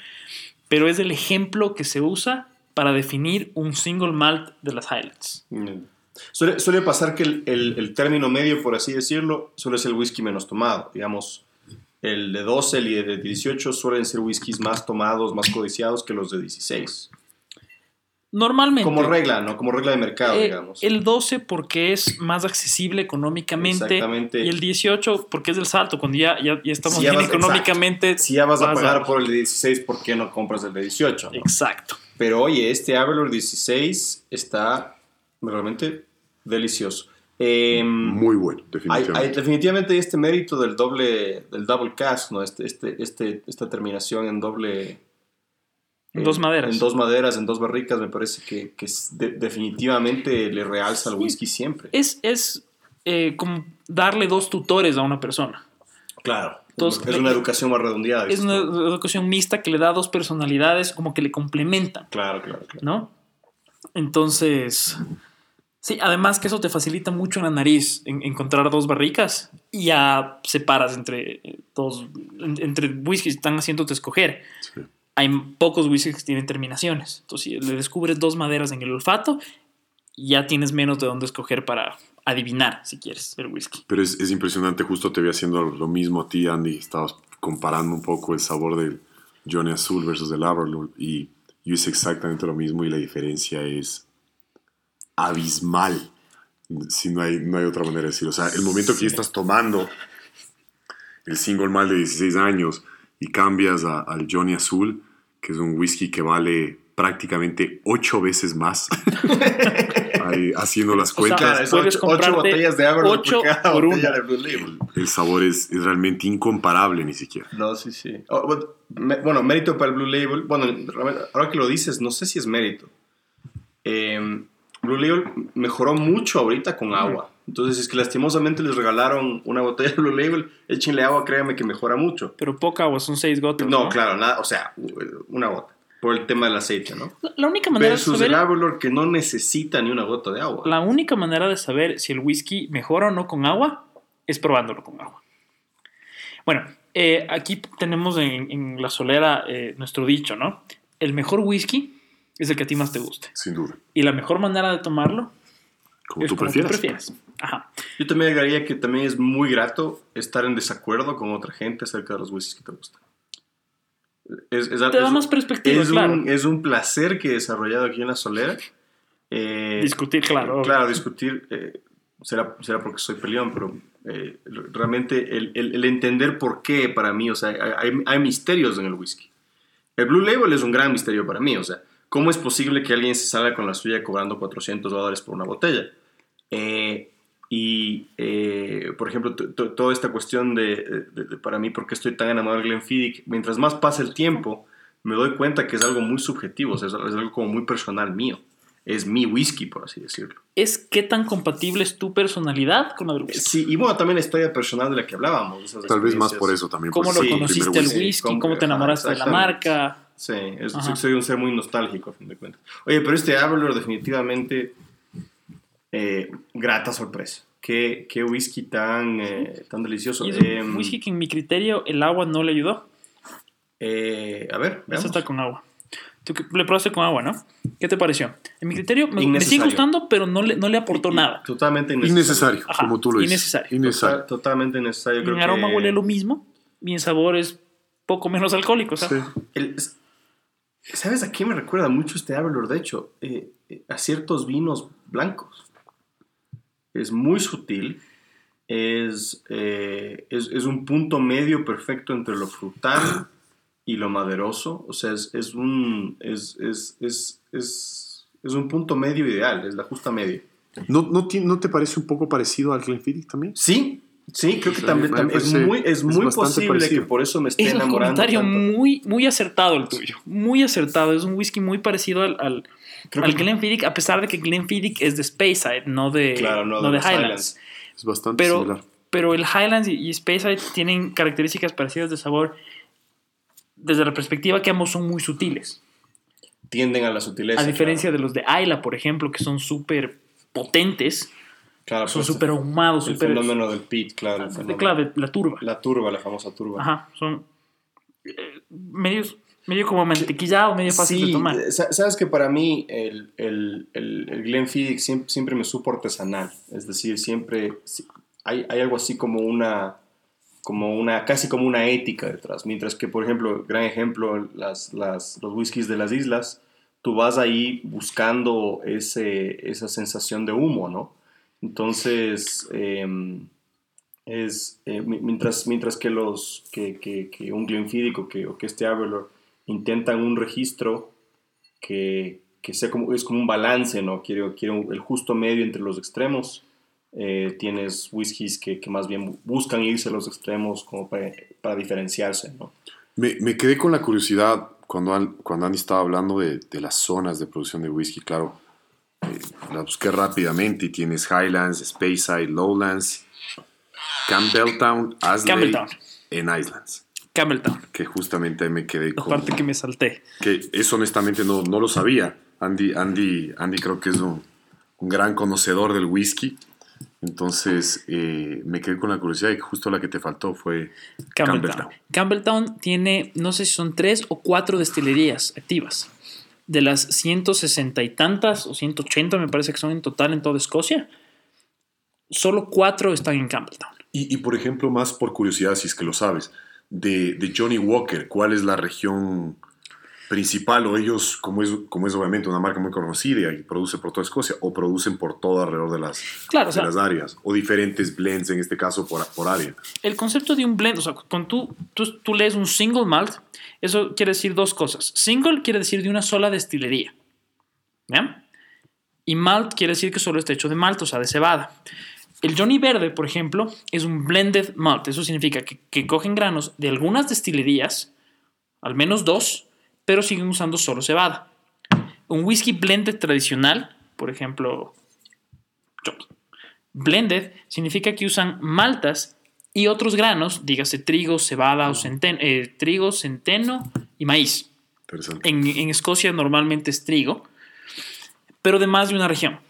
pero es el ejemplo que se usa para definir un single malt de las Highlands. Mm. Suele, pasar que el, el- el término medio, por así decirlo, suele ser el whisky menos tomado. Digamos, el de 12 y el de 18 suelen ser whiskies más tomados, más codiciados que los de 16. Normalmente. Como regla, ¿no? Como regla de mercado, eh, digamos. el 12 porque es más accesible económicamente Exactamente. y el 18 porque es del salto, cuando ya, ya, ya estamos Si ya bien vas- económicamente. Si ya vas a pagar por el de 16, ¿por qué no compras el de 18? no? Exacto. Pero oye, este Avalor 16 está realmente delicioso. Em, Muy bueno, hay, definitivamente. hay definitivamente este mérito del doble, del double cast, ¿no? Este, este, este, esta terminación en doble... En dos maderas. En dos maderas, en dos barricas, me parece que, que es de- definitivamente le realza al whisky siempre. Es, es eh, como darle dos tutores a una persona. Claro. Entonces, es una educación más redondeada. Es una educación mixta que le da dos personalidades como que le complementan, Claro, claro, claro. ¿no? Entonces, Sí, además que eso te facilita mucho en la nariz en- encontrar dos barricas y ya separas entre eh, dos, en- entre whiskies están haciéndote escoger. Sí. Hay pocos whiskies que tienen terminaciones. Entonces, si le descubres dos maderas en el olfato, ya tienes menos de dónde escoger para adivinar, si quieres, el whisky. Pero es, es impresionante, justo te vi haciendo lo mismo a ti, Andy. Estabas comparando un poco el sabor del Johnny Azul versus el Aberlour y yo hice exactamente lo mismo y la diferencia es abismal. Si no hay, no hay otra manera de decirlo. O sea, el momento que ya estás tomando el single mal de 16 años y cambias a- al Johnny Azul, que es un whisky que vale prácticamente ocho veces más, ahí, haciendo las O sea, cuentas. Claro, es puedes ocho, ocho botellas de agua ocho por cada por botella una. de Blue Label. el sabor es, es realmente incomparable ni siquiera. No, sí, sí. Oh, bueno, me- bueno, mérito para el Blue Label. Bueno, ahora que lo dices, no sé si es mérito. Eh, Blue Label mejoró mucho ahorita con agua. Entonces, si es que lastimosamente les regalaron una botella de Blue Label, échenle agua, créanme que mejora mucho. Pero poca agua, son seis gotas. No, claro, nada, o sea, una gota. Por el tema del aceite, ¿no? La- única manera de Versus saber... el Avalor que no necesita ni una gota de agua. La única manera de saber si el whisky mejora o no con agua es probándolo con agua. Bueno, eh, aquí tenemos en, en la solera eh, nuestro dicho, ¿no? El mejor whisky es el que a ti más te guste. Sin duda. Y la mejor manera de tomarlo Como es tú como prefieras. tú prefieras. Ajá. Yo también agregaría que también es muy grato estar en desacuerdo con otra gente acerca de los whiskies que te gustan. Es, es- Te da más perspectiva, es claro. Un, es un placer que he desarrollado aquí en la solera. Eh, Discutir, claro. Claro, discutir. eh, será, será porque soy peleón, pero eh, realmente el, el- el entender por qué para mí, o sea, hay, hay misterios en el whisky. El Blue Label es un gran misterio para mí, o sea, ¿cómo es posible que alguien se salga con la suya cobrando 400 dólares por una botella? Eh, y, eh, por ejemplo, toda esta cuestión de, de- de- para mí, ¿por qué estoy tan enamorado de Glenfiddich? Mientras más pasa el tiempo, me doy cuenta que es algo muy subjetivo, o sea, es, algo como muy personal mío. Es mi whisky, por así decirlo. Es qué tan compatible es tu personalidad con la del whisky. Sí, y bueno, también la historia personal de la que hablábamos. esas Tal vez más por eso también. ¿Cómo lo sí, conociste el whisky. whisky? cómo- ¿Cómo te enamoraste de la marca? Sí, es- soy, un ser muy nostálgico, a fin de cuentas. Oye, pero este Avalor definitivamente eh, grata sorpresa. Qué, qué whisky tan, eh, tan delicioso. Y es un Em, whisky que en mi criterio el agua no le ayudó. eh, a ver, veamos. Esta está con agua. Tú le probaste con agua, ¿no? ¿Qué te pareció? En mi criterio me, me sigue gustando, pero no le, no le aportó Y- nada. Totalmente innecesario. Innecesario, Ajá, como tú lo dices. innecesario. Innecesario. Total- totalmente innecesario. Creo en aroma que huele lo mismo y en sabor es poco menos alcohólico. o sea, Sí. el- ¿Sabes a qué me recuerda mucho este Avalor? De hecho, eh, eh, a ciertos vinos blancos. Es muy sutil. Es, eh, es, es un punto medio perfecto entre lo frutal y lo maderoso. O sea, es, es un, es, es, es, es, es un punto medio ideal, es la justa media. ¿No, no, ti- ¿No te parece un poco parecido al Glenfiddich también? Sí, sí, creo que Sí, también, es muy, es es muy posible parecido. que por eso me esté es un enamorando. comentario tanto. muy, muy acertado el tuyo. Muy acertado. Es un whisky muy parecido al, al, Creo al que- Glenfiddich, a pesar de que Glenfiddich es de Speyside, no de, Claro, no no de Highlands. Highlands. Es bastante Pero, similar. pero el Highlands y, y Speyside tienen características parecidas de sabor desde la perspectiva que ambos son muy sutiles. tienden a la sutileza. A diferencia de los de Isla, por ejemplo, que son súper potentes, claro, son pues, súper ahumados, El súper... fenómeno del pit, claro. de- fenómeno. Claro, de la turba. La turba, la famosa turba. Ajá, son eh, medios, medio como mantequillado, medio fácil Sí, de tomar. sa- sabes que para mí el, el, el, el Glenfiddich siempre, siempre me supo artesanal. Es decir, siempre si- hay, hay algo así como una, como una, casi como una ética detrás. Mientras que, por ejemplo, gran ejemplo, las, las, los whiskies de las islas, tú vas ahí buscando ese, esa sensación de humo, ¿no? Entonces, em, es, eh, mi- mientras, mientras que, los, que, que, que un Glenfiddich o que, o que este Avalor intentan un registro que, que sea como, es como un balance, ¿no? Quiero, quiero el justo medio entre los extremos. Eh, tienes whiskies que, que más bien buscan irse a los extremos como para, para diferenciarse, ¿no? Me, me quedé con la curiosidad cuando, An- cuando Andy estaba hablando de, de las zonas de producción de whisky. Claro, eh, la busqué rápidamente y tienes Highlands, Speyside, Lowlands, Campbelltown, Asley Campbelltown. en Islands. Campbelltown, Que justamente me quedé la con... parte que me salté. Que eso honestamente no, no lo sabía. Andy, Andy, Andy creo que es un, un gran conocedor del whisky. Entonces eh, me quedé con la curiosidad y justo la que te faltó fue Campbelltown. Campbelltown. Campbelltown tiene, no sé si son tres o cuatro destilerías activas. De las 160 y tantas, o 180 me parece que son en total en toda Escocia, solo cuatro están en Campbelltown. Y, y, por ejemplo, más por curiosidad, si es que lo sabes, de, de Johnny Walker, ¿cuál es la región principal? O ellos, como es, como es obviamente una marca muy conocida y produce por toda Escocia, o producen por todo alrededor de las, Claro, o de sea- las áreas, o diferentes blends, en este caso, por, por área. El concepto de un blend, o sea, cuando tú, tú, tú lees un single malt, eso quiere decir dos cosas. Single quiere decir de una sola destilería. ¿Ya? Y malt quiere decir que solo está hecho de malt, o sea, de cebada. El Johnny Verde, por ejemplo, es un blended malt. Eso significa que, que cogen granos de algunas destilerías, al menos dos, pero siguen usando solo cebada. Un whisky blended tradicional, por ejemplo. Blended significa que usan maltas y otros granos, dígase trigo, cebada o centeno, eh, trigo, centeno y maíz. En, en Escocia normalmente es trigo, pero de más de una región.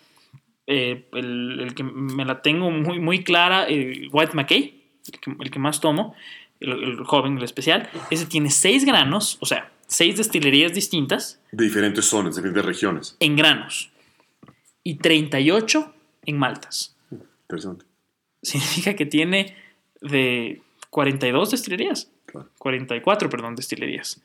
Eh, el, el que me la tengo muy, muy clara, eh, White McKay, el que, el que más tomo, el, el joven, el especial, ese tiene seis granos, o sea, seis destilerías distintas De diferentes zonas, de diferentes regiones. en granos y 38 en maltas. Interesante. Significa que tiene de 42 destilerías. Claro. 44, perdón, destilerías.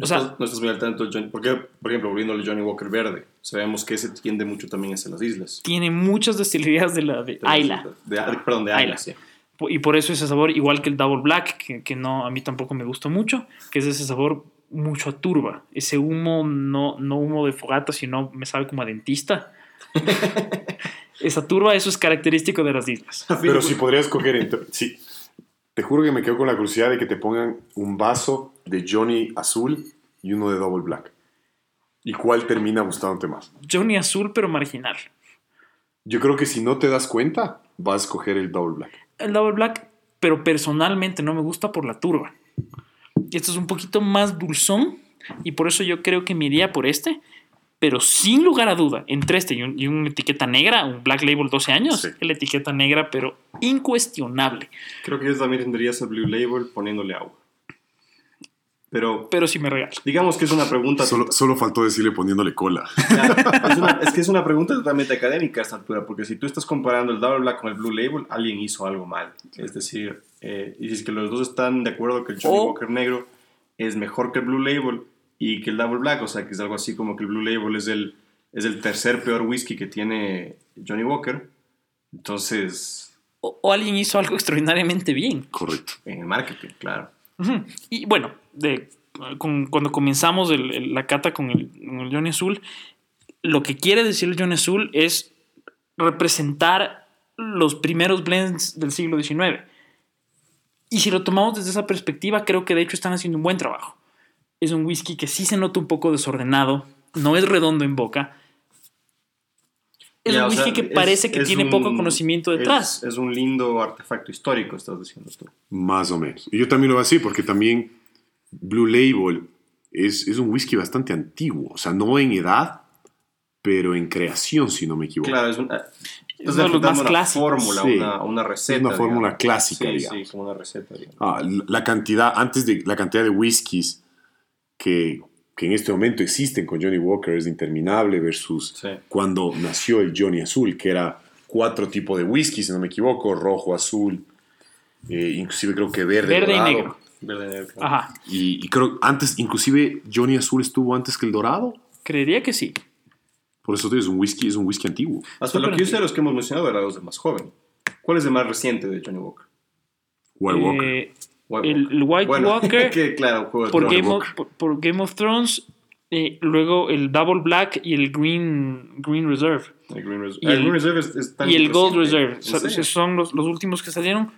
O sea, no estás muy al tanto, Johnny. Porque, por ejemplo, volviendo al Johnny Walker Verde, sabemos que ese tiende mucho también hacia las islas. tiene muchas destilerías de la de De Ayla. De, ah, perdón, de Ayla. Ayla, sí. Y por eso ese sabor, igual que el Double Black, que, que no, a mí tampoco me gusta mucho, que es ese sabor mucho a turba. Ese humo, no, no humo de fogata, sino me sabe como a dentista. Esa turba, eso es característico de las islas. Pero si podrías coger entre... Sí. Te juro que me quedo con la curiosidad de que te pongan un vaso de Johnny azul y uno de Double Black. ¿Y cuál termina gustándote más? Johnny azul, pero marginal. Yo creo que si no te das cuenta, vas a escoger el Double Black. El Double Black, pero personalmente no me gusta por la turba. Esto es un poquito más dulzón y por eso yo creo que me iría por este. Pero sin lugar a duda, entre este y, un, y una etiqueta negra, un Black Label 12 años, Sí. la etiqueta negra, pero incuestionable. Creo que yo también tendrías el Blue Label poniéndole agua. Pero Pero si me regalas. digamos que es una pregunta. Solo, solo faltó decirle poniéndole cola. es, una- es que es una pregunta totalmente académica a esta altura, porque si tú estás comparando el Double Black con el Blue Label, alguien hizo algo mal. Es decir, eh, y si es que los dos están de acuerdo que el Johnny Walker negro es mejor que el Blue Label y que el Double Black, o sea, que es algo así como que el Blue Label es el, es el tercer peor whisky que tiene Johnny Walker. Entonces, O, o alguien hizo algo extraordinariamente bien. Correcto. en el marketing, claro. Y bueno, de, con- cuando comenzamos el- el- la cata con el, con el Johnny Azul, lo que quiere decir el Johnny Azul es representar los primeros blends del siglo XIX. Y si lo tomamos desde esa perspectiva, creo que de hecho están haciendo un buen trabajo. Es un whisky que sí se nota un poco desordenado, no es redondo en boca. Es Ya, un o sea, whisky que es- parece que es tiene un- poco conocimiento detrás. Es, es un lindo artefacto histórico, estás diciendo tú. Más o menos. Y yo también lo veo así porque también Blue Label es, es un whisky bastante antiguo. O sea, no en edad, pero en creación, si no me equivoco. Claro, es, una, Es uno de los más una clásicos. fórmula, Sí. una, una receta. Es una fórmula digamos. clásica, Sí, digamos. sí, como una receta. digamos. Ah, la cantidad, antes de la cantidad de whiskies que, que en este momento existen con Johnny Walker es interminable versus Sí. cuando nació el Johnny Azul, que era cuatro tipos de whisky, si no me equivoco, rojo, azul, eh, inclusive creo que verde, Verde y dorado. negro. Verde negro. claro. Ajá, Y, y creo antes, inclusive Johnny Azul estuvo antes que el dorado. creería que sí. Por eso es un whisky, es un whisky antiguo. Hasta lo que yo sé de los que hemos mencionado eran los de más joven. ¿Cuál es el más reciente de Johnny Walker? White Walker. White el, el White Bueno, Walker que claro, por. Game, of, por, por Game of Thrones, eh, luego el Double Black y el Green, Green Reserve. El Green Reserve. y Ah, el- Green Reserve es, es tan y el Gold. Reserve. ¿En O sea, son los, los últimos que salieron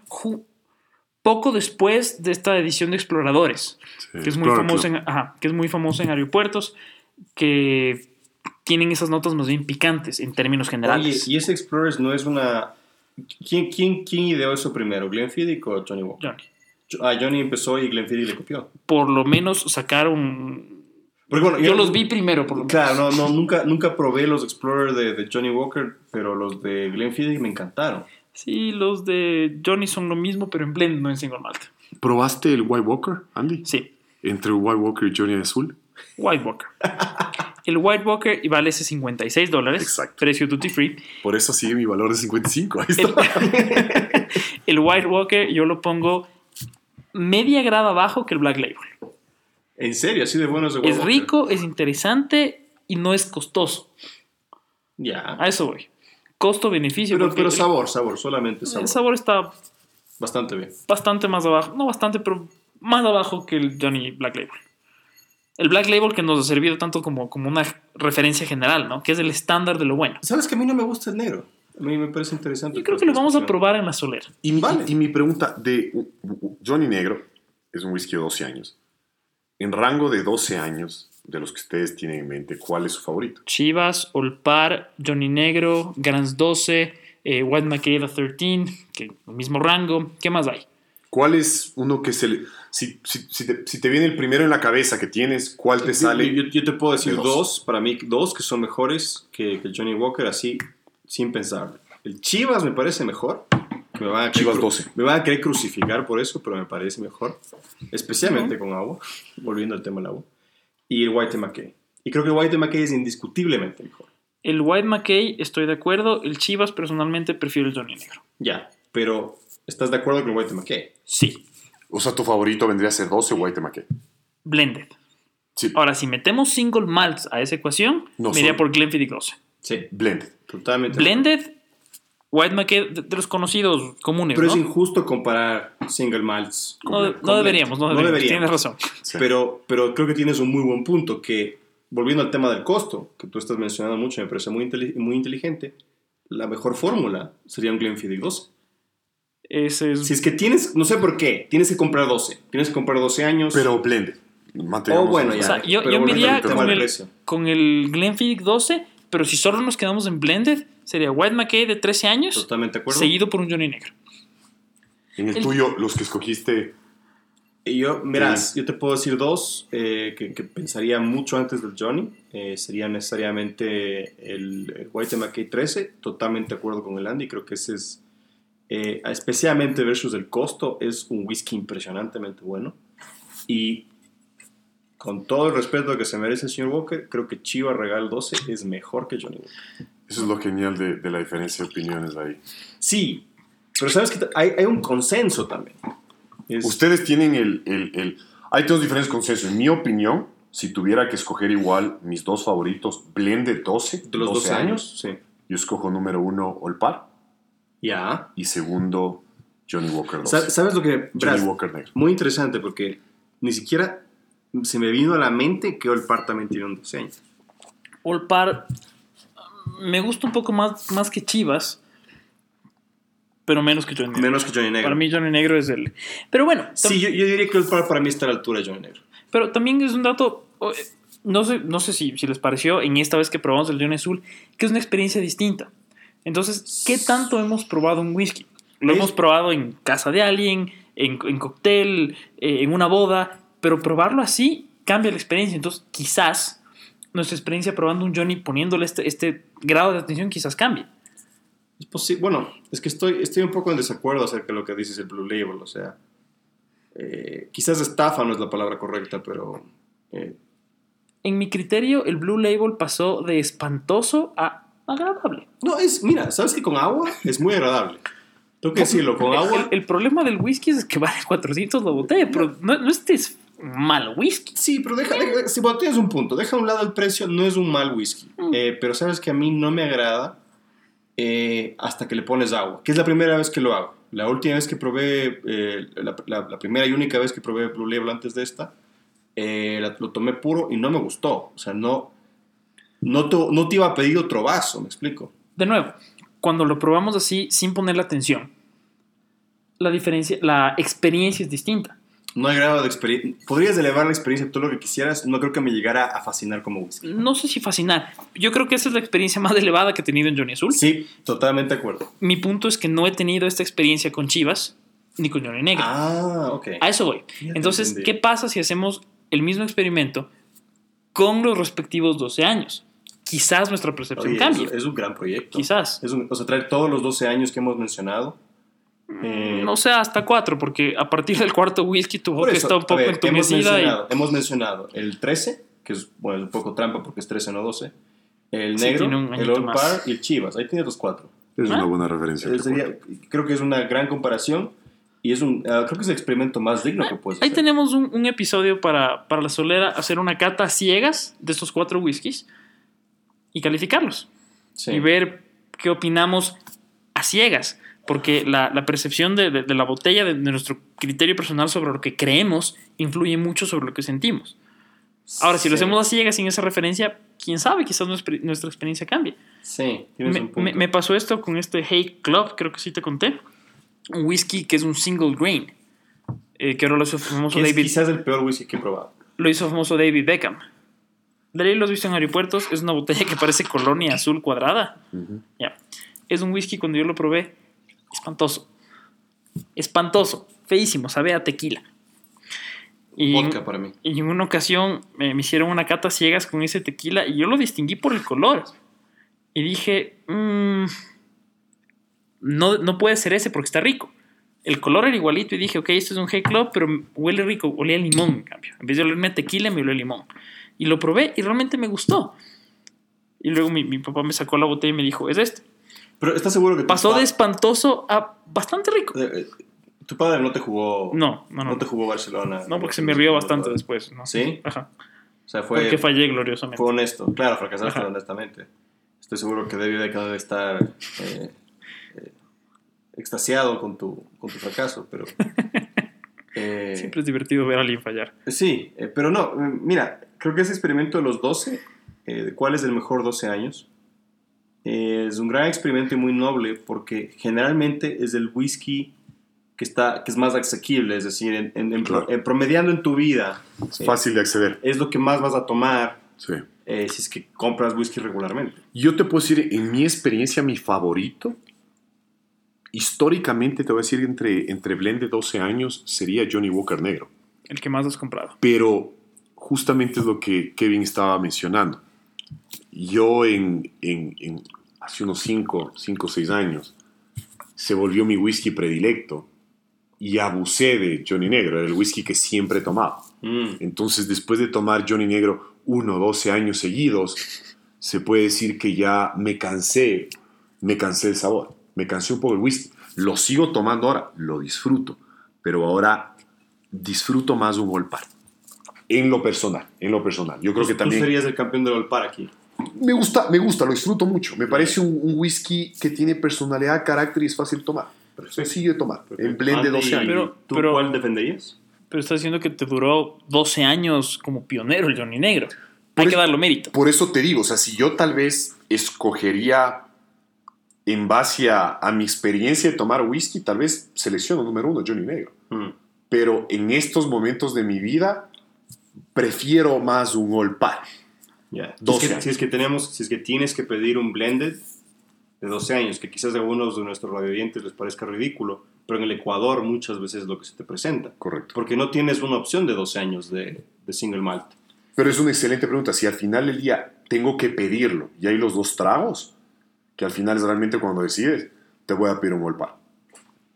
poco después de esta edición de Exploradores, Sí, que, es muy Explorer famosa en, ajá, que es muy famosa en aeropuertos, que tienen esas notas más bien picantes en términos Oye, generales. y ese Explorers no es una... ¿Quién, quién, quién ideó eso primero? ¿Glenfiddich o Johnny Walker? Johnny. Ah, Johnny empezó y Glenfiddich le copió. Por lo menos sacaron Porque, bueno, Yo los vi primero, por lo menos. Claro, no, no, nunca, nunca probé los Explorer de, de Johnny Walker, pero los de Glenfiddich me encantaron. Sí, los de Johnny son lo mismo, pero en blend, no en single malt. ¿Probaste el White Walker, Andy? Sí, Entre White Walker y Johnny Azul. White Walker. El White Walker y vale ese 56 dólares, Exacto. precio duty free. Por eso sigue mi valor de 55. Ahí El, está. el White Walker yo lo pongo media grada abajo que el Black Label. En serio, así de bueno Es White Walker? rico, es interesante y no es costoso. Ya. A eso voy. Costo-beneficio. Pero, sabor, sabor, solamente sabor. El sabor está Bastante bien. bastante más abajo. No bastante, pero más abajo que el Johnny Black Label. El Black Label que nos ha servido tanto como, como una referencia general, ¿no? Que es el estándar de lo bueno. ¿Sabes que a mí no me gusta el negro? A mí me parece interesante. Yo creo que lo vamos a probar en la solera. Y mi, Vale. y mi pregunta de Johnny Negro es un whisky de 12 años. En rango de 12 años, de los que ustedes tienen en mente, ¿cuál es su favorito? Chivas, Olpar, Johnny Negro, Grants 12, eh, White Maceda 13, que el mismo rango. ¿Qué más hay? ¿Cuál es uno que se le... Si, si, si te, si te viene el primero en la cabeza que tienes, ¿cuál te Yo, sale? yo- yo te puedo decir de dos. dos. para mí dos que son mejores que, que Johnny Walker, así, sin pensar. El Chivas me parece mejor. Me van a Chivas cru- 12. Me van a querer crucificar por eso, pero me parece mejor. Especialmente con agua, volviendo al tema del agua. Y el White McKay. Y creo que el White McKay es indiscutiblemente mejor. El White McKay, estoy de acuerdo. El Chivas, personalmente, prefiero el Johnny Negro. Ya, pero ¿estás de acuerdo con el White McKay? Sí, O sea, tu favorito vendría a ser 12 White McKay. blended. Sí, Ahora, si metemos single malts a esa ecuación, No me iría son- por Glenfiddich 12. Sí, blended. totalmente. Blended, White McKay, de, de los conocidos comunes, Pero ¿no? es injusto comparar single malts. No, con no blend. deberíamos, no deberíamos, Tienes razón. Sí. Pero, pero creo que tienes un muy buen punto, que volviendo al tema del costo, que tú estás mencionando mucho, me parece muy, inteli- muy inteligente, la mejor fórmula sería un Glenfiddich 12. Ese es... Si es que tienes, no sé por qué, tienes que comprar 12, tienes que comprar 12 años. Pero blended. Mantengamos Oh, bueno, ya. O sea, yo, yo me iría con el, con el Glenfiddich 12, pero si solo nos quedamos en blended, sería White McKay de 13 años, Totalmente de acuerdo. seguido por un Johnny Negro. En el, el- tuyo, los que escogiste, yo, verás, yo te puedo decir dos eh, que, que pensaría mucho antes del Johnny. Eh, sería necesariamente el, el White McKay 13, totalmente de acuerdo con el Andy. Creo que ese es, eh, especialmente versus el costo, es un whisky impresionantemente bueno. Y con todo el respeto que se merece el señor Walker, creo que Chivas Regal 12 es mejor que Johnny Walker. eso es lo genial de, de la diferencia de opiniones ahí. Sí, pero sabes que hay, hay un consenso también. Es- Ustedes tienen el, el, el- Hay dos diferentes consensos. En mi opinión, si tuviera que escoger igual mis dos favoritos, Blended 12, de los 12 años, sí. yo escojo número uno Olpar Ya. y segundo Johnny Walker 12. Sa- ¿Sabes lo que... Johnny verás, Walker negro. Muy interesante porque ni siquiera se me vino a la mente que Olpar también tiene un diseño. Olpar me gusta un poco más, más que Chivas, pero menos que Johnny Negro. Menos que Johnny Negro. Para mí Johnny Negro es el... Pero bueno, Sí, yo, yo diría que Olpar para mí está a la altura de Johnny Negro. pero también es un dato, eh, no sé, no sé si, si les pareció en esta vez que probamos el Johnny Azul, que es una experiencia distinta. Entonces, ¿qué tanto hemos probado un whisky? Lo hemos probado en casa de alguien, en, en cóctel, eh, en una boda, pero probarlo así cambia la experiencia. Entonces, quizás nuestra experiencia probando un Johnny, poniéndole este, este grado de atención, quizás cambie. Es posi- bueno, es que estoy, estoy un poco en desacuerdo acerca de lo que dices el Blue Label, o sea, eh, quizás estafa no es la palabra correcta, pero eh, En mi criterio, el Blue Label pasó de espantoso a agradable. no, es, mira, ¿sabes que con agua es muy agradable? Tengo que decirlo, con agua... El, el problema del whisky es que vale 400 la botella, pero no, no este es mal whisky. Sí, pero deja, deja- si bueno, tienes un punto, deja a un lado el precio, no es un mal whisky, Mm. Eh, pero sabes que a mí no me agrada eh, hasta que le pones agua, que es la primera vez que lo hago. La última vez que probé, eh, la, la- la primera y única vez que probé Blue Label antes de esta, la- lo tomé puro y no me gustó. O sea, no, no, te, no te iba a pedir otro vaso, me explico. De nuevo, cuando lo probamos así, sin ponerle atención, la diferencia, la experiencia es distinta. No hay grado de experiencia. Podrías elevar la experiencia todo lo que quisieras, no creo que me llegara a fascinar como whisky. No sé si fascinar. Yo creo que esa es la experiencia más elevada que he tenido en Johnny Azul. Sí, totalmente de acuerdo. Mi punto es que no he tenido esta experiencia con Chivas ni con Johnny Negro. Ah, ok. A eso voy. Ya Entonces. ¿qué pasa si hacemos el mismo experimento con los respectivos 12 años. Quizás nuestra percepción Oye, cambie. es, es un gran proyecto. Quizás. Es un- o sea, traer todos los 12 años que hemos mencionado. Eh, No sé, hasta cuatro, porque a partir del cuarto whisky tu boca eso, está un a poco ver, hemos entumecida y mencionado, hemos mencionado el 13, que es, bueno, es un poco trampa porque es 13, no 12. El Sí, negro, tiene un el Old más. Par y el Chivas. Ahí tienes los cuatro. Es ¿Ah? una buena referencia. Sería- creo que es una gran comparación y es un, ah, creo que es el experimento más digno que puedes Ahí hacer. tenemos un, un episodio para, para la solera, hacer una cata a ciegas de estos cuatro whiskies y calificarlos. Sí. Y ver qué opinamos a ciegas. Porque la, la percepción de, de- de la botella, de, de nuestro criterio personal sobre lo que creemos, influye mucho sobre lo que sentimos. Ahora, si lo hacemos a ciegas sin esa referencia, quién sabe, quizás nuestra, nuestra experiencia cambie. Sí, tienes Me, un punto. me- me pasó esto con este Hey Club, creo que sí te conté. Un whisky que es un single grain. eh, que ahora lo hizo famoso es David quizás el peor whisky que he probado. lo hizo famoso David Beckham. De ley lo has visto en aeropuertos. Es una botella que parece colonia azul cuadrada. Ujú. Ya. Es un whisky cuando yo lo probé. Espantoso. Espantoso. Feísimo. Sabe a tequila. Y, Vodka para mí. y en una ocasión eh, me hicieron una cata ciegas con ese tequila y yo lo distinguí por el color. Y dije, "Mm, no, no puede ser ese porque está rico. El color era igualito y dije, ok, esto es un Hey Club, pero huele rico, olía limón en cambio. En vez de olerme a tequila, me olió a limón. Y lo probé y realmente me gustó. Y luego mi, mi papá me sacó la botella y me dijo, es este. Pero ¿estás seguro que Pasó pa- de espantoso a bastante rico. eh, eh, Tu padre no te jugó. No, no, no. No te jugó Barcelona. No, porque se me rió bastante después. ¿no? ¿Sí? Ajá. O sea, fue, Porque fallé gloriosamente. fue honesto. Claro, fracasaste Ajá. honestamente. Estoy seguro que Beckham debe estar eh, extasiado con tu, con tu fracaso, pero... eh, Siempre es divertido ver a alguien fallar. Sí, eh, pero no, mira, creo que ese experimento de los 12, eh, de cuál es el mejor 12 años, eh, es un gran experimento y muy noble porque generalmente es el whisky que, está, que es más asequible, es decir, en, en- en pro- Claro. en promediando en tu vida, Es eh, fácil de acceder. es lo que más vas a tomar Sí. eh, si es que compras whisky regularmente. Yo te puedo decir, en mi experiencia, mi favorito, históricamente te voy a decir, entre, entre blend de 12 años, sería Johnny Walker Negro. El que más has comprado. Pero justamente es lo que Kevin estaba mencionando. Yo en, en- en- hace unos 5 o 6 años se volvió mi whisky predilecto y abusé de Johnny Negro, era el whisky que siempre tomaba. Mm, Entonces, después de tomar Johnny Negro 1 o 12 años seguidos, se puede decir que ya me cansé, me cansé del sabor, me cansé un poco el whisky. Lo sigo tomando ahora, lo disfruto, pero ahora disfruto más un Old Par. En lo personal, en lo personal. Yo creo que tú también... serías el campeón del Old Par aquí. Me gusta, me gusta, lo disfruto mucho. Me parece un, un whisky que tiene personalidad, carácter y es fácil tomar. Sencillo de tomar. En blend de 12 Andy, años. Pero- ¿Tú pero- cuál defenderías? Pero estás diciendo que te duró 12 años como pionero el Johnny Negro. Hay Por que eso- darle mérito. Por eso te digo, o sea, si yo tal vez escogería en base a, a mi experiencia de tomar whisky, tal vez selecciono número uno Johnny Negro. Mm. Pero en estos momentos de mi vida, prefiero más un Old Par. Ya. Si, 12 es que, años. si es que tenemos, si es que tienes que pedir un blended de 12 años, que quizás a algunos de nuestros radioyentes les parezca ridículo, pero en el Ecuador muchas veces es lo que se te presenta. Correcto. Porque no tienes una opción de 12 años de, de single malt. Pero es una excelente pregunta. Si al final del día tengo que pedirlo y hay los dos tragos, que al final es realmente cuando decides, te voy a pedir un Old Par.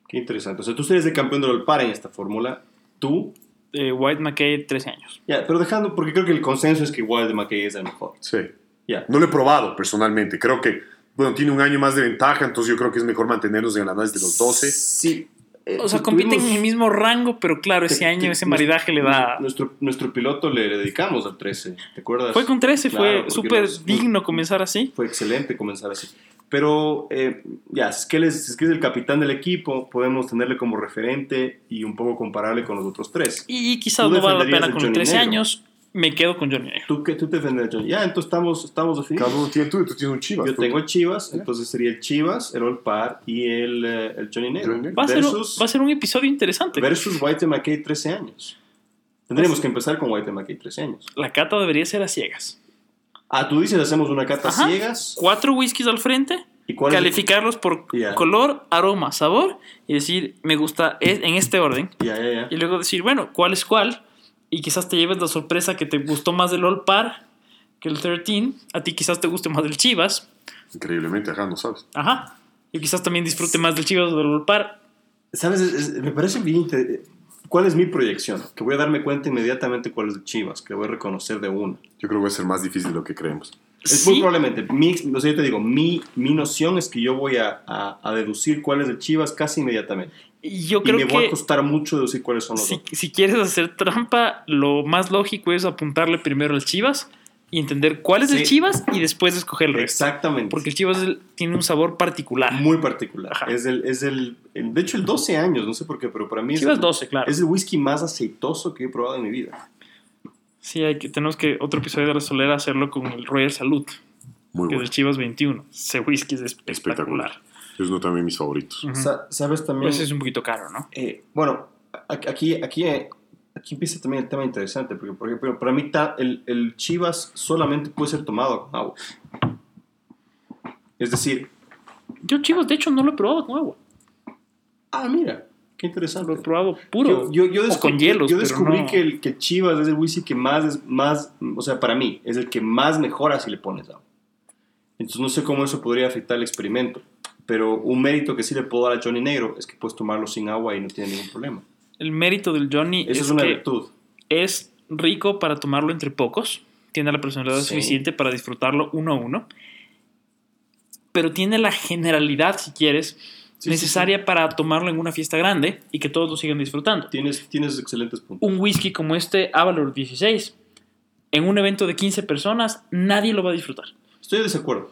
Qué interesante. O sea, tú eres el campeón del Old Par en esta fórmula. Tú, Eh, White McKay, 13 años. ya, pero dejando, porque creo que el consenso es que de McKay es el mejor. Sí. Ya. No lo he probado personalmente. Creo que, bueno, tiene un año más de ventaja, entonces yo creo que es mejor mantenernos en la análisis de los 12. Sí. Eh, O sea, compiten en el mismo rango, pero claro, ese año ese maridaje le da... Nuestro, nuestro piloto le, dedicamos al 13, ¿te acuerdas? Fue con 13, Claro, fue súper digno comenzar así. Fue excelente comenzar así. Pero eh, ya, si es, que él es, es que es el capitán del equipo, podemos tenerle como referente y un poco comparable con los otros tres. Y quizás Tú no vale la pena con Johnny 13 Negro. años, me quedo con Johnny Negro. ¿Tú, qué, tú te defendes, Johnny? Ya, entonces estamos, estamos definidos. Cada uno tiene tú, tú tienes un chivas. Yo tú- tengo el Chivas, entonces sería el Chivas, el Old Par y el, eh, el Johnny Negro. Johnny Negro. Va a, ser un, Versus, va a ser un episodio interesante. versus White McKay 13 años. Tendríamos que empezar con White McKay 13 años. La cata debería ser a ciegas. Ah, tú dices, hacemos una cata Ajá. ciegas. Cuatro whiskies al frente, ¿Y cuál es el- calificarlos por Ya. color, aroma, sabor y decir, me gusta es- en este orden. Ya, ya, ya. Y luego decir, bueno, ¿cuál es cuál? Y quizás te lleves la sorpresa que te gustó más del All Par que el 13. A ti quizás te guste más del Chivas. Increíblemente, acá no sabes. Ajá. Yo quizás también disfrute más del Chivas o del Olpar. ¿Sabes? Es- es- me parece bien. ¿Cuál es mi proyección? Que voy a darme cuenta inmediatamente cuál es de Chivas, que voy a reconocer de una. Yo creo que va a ser más difícil de lo que creemos. Es Sí. muy probablemente. Mi, o sea, yo te digo, mi, mi noción es que yo voy a, a- a deducir cuál es de Chivas casi inmediatamente. Y yo Y creo me voy a costar mucho deducir cuáles son los si, otros. si quieres hacer trampa, lo más lógico es apuntarle primero al Chivas y entender cuál es el. Chivas y después escoger el resto. Exactamente. Porque el Chivas es tiene un sabor particular. muy particular. Ajá. Es el, es el, de hecho, el 12 años, no sé por qué, pero para mí es, Chivas el, 12, claro. es el whisky más aceitoso que he probado en mi vida. Sí, hay que, tenemos que otro episodio de la Solera hacerlo con el Royal Salud, Muy que es bueno. el Chivas 21. Ese whisky es espectacular. Espectacular. Es uno también de mis favoritos. Ujú. Sa- ¿Sabes también? Pues es un poquito caro, ¿no? Eh, bueno, aquí, aquí, eh, aquí empieza también el tema interesante, porque por ejemplo, para mí ta- el, el Chivas solamente puede ser tomado con agua. Es decir, Yo Chivas, de hecho, no lo he probado con agua. ah, mira, qué interesante. Lo he probado puro. Yo, yo, yo o descubrí, con hielos, yo pero descubrí no- que, el, que Chivas es el whisky que más, es más, o sea, para mí, es el que más mejora si le pones agua. Entonces no sé cómo eso podría afectar el experimento, pero un mérito que sí le puedo dar a Johnny Negro es que puedes tomarlo sin agua y no tiene ningún problema. El mérito del Johnny es, es, una que virtud. es rico para tomarlo entre pocos. Tiene la personalidad Sí. suficiente para disfrutarlo uno a uno. Pero tiene la generalidad, si quieres, Sí, sí, necesaria para tomarlo en una fiesta grande y que todos lo sigan disfrutando. Tienes, tienes excelentes puntos. Un whisky como este, Avalor 16, en un evento de 15 personas, nadie lo va a disfrutar. Estoy de desacuerdo.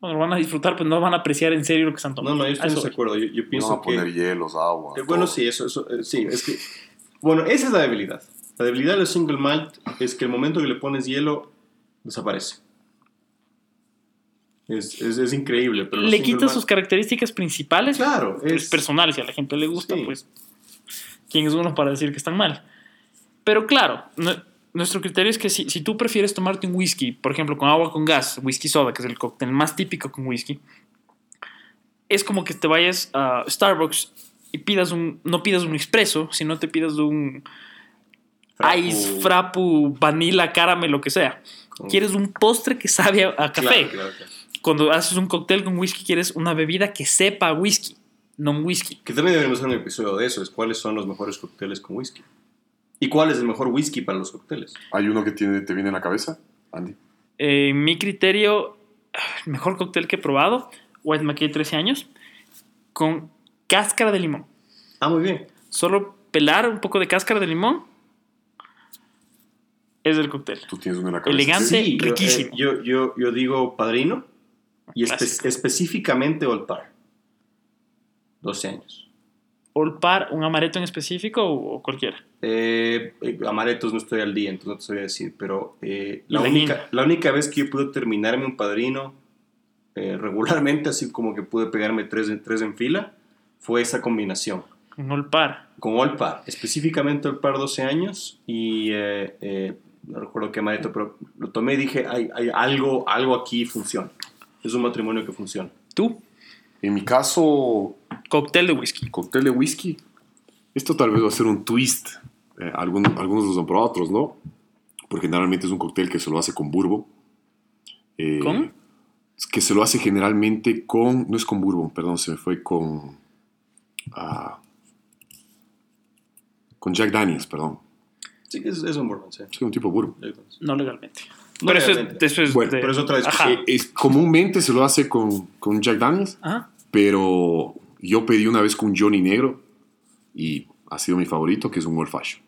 Bueno, lo van a disfrutar, pero no van a apreciar en serio lo que están No, tomando. no, yo estoy voy. desacuerdo. Yo, yo pienso no que... poner hielos, agua. Eh, bueno, sí, eso, eso eh, sí, es que... Bueno, esa es la debilidad. La debilidad del single malt es que el momento que le pones hielo, desaparece. Es, es, es increíble, pero... los Le quita malt- sus características principales. Claro, es es... personal. Si a la gente le gusta, Sí. pues, ¿quién es uno para decir que están mal? Pero claro, nu- nuestro criterio es que si, si tú prefieres tomarte un whisky, por ejemplo, con agua con gas, whisky soda, que es el cóctel más típico con whisky, es como que te vayas a Starbucks y pidas un, no pidas un expreso, sino te pidas un Frappu. ice, frappu, vanilla, caramel, lo que sea. Con- Quieres un postre que sabe a, a Claro, café. claro, claro. Cuando haces un cóctel con whisky, quieres una bebida que sepa a whisky, no un whisky. Que también deberíamos hacer un episodio de eso, es cuáles son los mejores cócteles con whisky. ¿Y cuál es el mejor whisky para los cócteles? ¿Hay uno que tiene, te viene en la cabeza, Andy? Eh, mi criterio, el mejor cóctel que he probado, White McKay 13 años, con cáscara de limón. Ah, muy bien. Solo pelar un poco de cáscara de limón es el cóctel. Tú tienes uno en la cabeza. Elegante. Sí, yo, riquísimo. eh, Yo, yo, yo digo padrino y espe- específicamente Old Par. 12 años. Old Par, un amaretto en específico o, o cualquiera. Eh, amaretos no estoy al día, entonces no te sabía decir, pero eh, la, única, la única vez que yo pude terminarme un padrino eh, regularmente, así como que pude pegarme tres, en- tres en fila, fue esa combinación. Un Old Par. Con Old Par, específicamente Old Par 12 años y eh, eh, no recuerdo qué amaretto, pero lo tomé y dije, hay, hay algo, algo aquí funciona. Es un matrimonio que funciona. ¿Tú? En mi caso, Cóctel de whisky. cóctel de whisky. Esto tal vez va a ser un twist. Eh, algún- algunos los han probado, otros no. Porque generalmente es un cóctel que se lo hace con bourbon. Eh, ¿Con? Que se lo hace generalmente con... No es con bourbon, perdón, se me fue con... ah, con Jack Daniels, perdón. Sí, es, es un bourbon, sí. Es un tipo bourbon. No legalmente. No pero eso es, legalmente. eso es Bueno, de- pero es otra discusión. Eh, es, comúnmente se lo hace con, con Jack Daniels, Ajá. pero yo pedí una vez con Johnny Negro y ha sido mi favorito, que es un Old Fashion.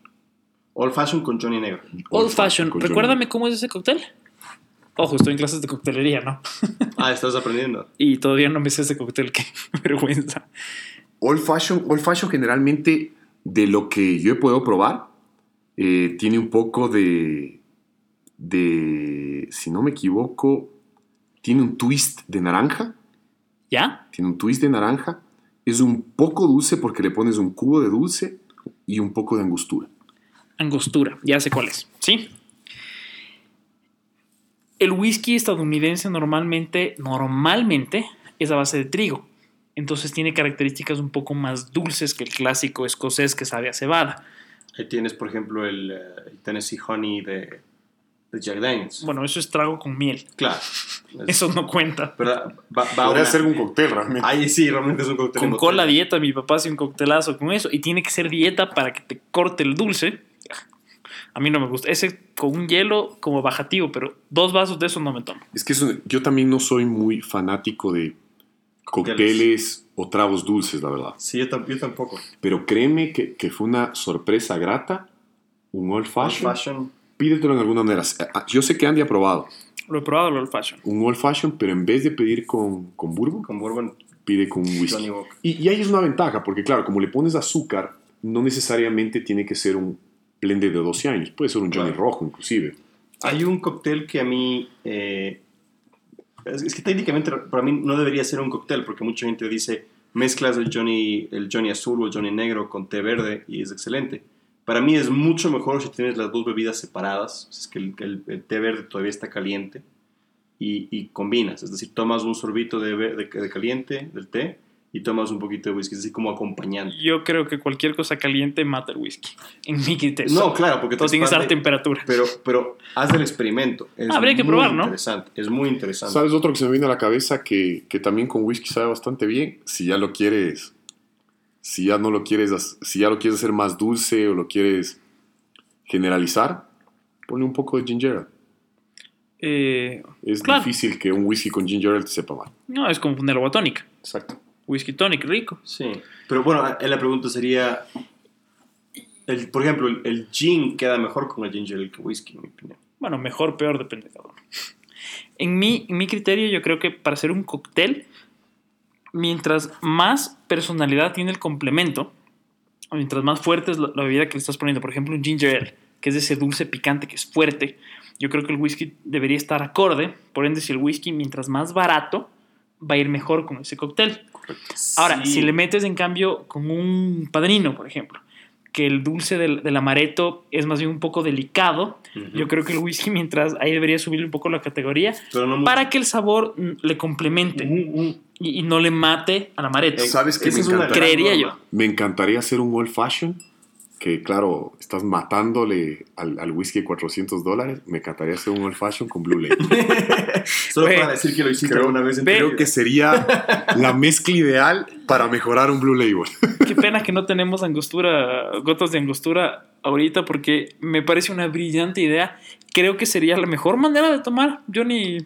Old Fashion con Johnny Negro. Old Fashion. Recuérdame cómo es ese cóctel. Ojo, estoy en clases de coctelería, ¿no? Ah, estás aprendiendo. Y todavía no me sé ese cóctel, qué vergüenza. Old Fashion, Old Fashion generalmente, de lo que yo he podido probar, eh, tiene un poco de, de, si no me equivoco, tiene un twist de naranja, ¿Ya? tiene un twist de naranja, es un poco dulce porque le pones un cubo de dulce y un poco de angostura. Angostura, ya sé cuál es. ¿Sí? El whisky estadounidense normalmente, normalmente es a base de trigo. Entonces tiene características un poco más dulces que el clásico escocés que sabe a cebada. Ahí tienes, por ejemplo, el, eh, el Tennessee Honey de, de Jack Daniels. Bueno, eso es trago con miel. Claro. Eso no cuenta. Pero va, va Podría una- ser un cóctel realmente. Ahí sí, realmente es un cóctel. Con cola dieta, mi papá hace un coctelazo con eso. Y tiene que ser dieta para que te corte el dulce. A mí no me gusta. Ese con un hielo como bajativo, pero dos vasos de eso no me tomo. Es que eso- yo también no soy muy fanático de cócteles o tragos dulces, la verdad. Sí, yo, tam- yo tampoco. Pero créeme que, que fue una sorpresa grata. Un old Old fashion. Pídetelo en alguna manera. Ah, Yo sé que Andy ha probado Lo he probado, el old fashion. un old fashion, pero en vez de pedir con, con bourbon, Con bourbon, pide con whisky. Y, y ahí es una ventaja, porque claro, como le pones azúcar, no necesariamente tiene que ser un blended de 12 años. Puede ser un Johnny Claro. rojo, inclusive. Hay un cóctel que a mí... eh, es, es que técnicamente para mí no debería ser un cóctel, porque mucha gente dice, mezclas el Johnny, el Johnny azul o el Johnny negro con té verde y es excelente. Para mí es mucho mejor si tienes las dos bebidas separadas, si es que el, el- el té verde todavía está caliente, y, y combinas, es decir, tomas un sorbito de, de, de caliente del té y tomas un poquito de whisky, es así como acompañante. Yo creo que cualquier cosa caliente mata el whisky. En mi criterio. No, claro, porque te Todo tiene que estar temperatura. Pero, pero haz el experimento. Es Habría que probar, ¿no? Interesante, es muy interesante. ¿Sabes otro que se me viene a la cabeza que, que también con whisky sabe bastante bien? Si ya lo quieres, si ya no lo quieres, si ya lo quieres hacer más dulce o lo quieres generalizar, ponle un poco de ginger ale. Eh, Es Claro. difícil que un whisky con ginger ale te sepa mal. no, es como poner agua tónica. Exacto. Whisky tonic, rico. Sí. Pero bueno, eh, la pregunta sería, el, por ejemplo, el, el gin queda mejor con el ginger ale que whisky, en mi opinión. Bueno, mejor, peor, depende de cada uno. En mi, en mi criterio, yo creo que para hacer un cóctel, mientras más personalidad tiene el complemento, mientras más fuerte es la, la bebida que le estás poniendo, por ejemplo, un ginger ale, que es ese dulce picante que es fuerte, yo creo que el whisky debería estar acorde. Por ende, si el whisky, mientras más barato, va a ir mejor con ese cóctel. Ahora, si le metes en cambio con un padrino, por ejemplo, que el dulce del, del amaretto es más bien un poco delicado, Ujú. yo creo que el whisky, mientras ahí debería subirle un poco la categoría no mucho. para que el sabor mm, le complemente y, y no le mate al amaretto. ¿Sabes qué Esa me es una Creería yo. Me encantaría hacer un old fashion, que claro, estás matándole al, al whisky 400 dólares. Me encantaría hacer un old fashion con Blue Label. Solo para decir que lo hiciste creo- alguna vez en Creo vida. que sería la mezcla ideal para mejorar un Blue Label. Qué pena que no tenemos angostura, gotas de angostura ahorita porque me parece una brillante idea. Creo que sería la mejor manera de tomar. Yo ni...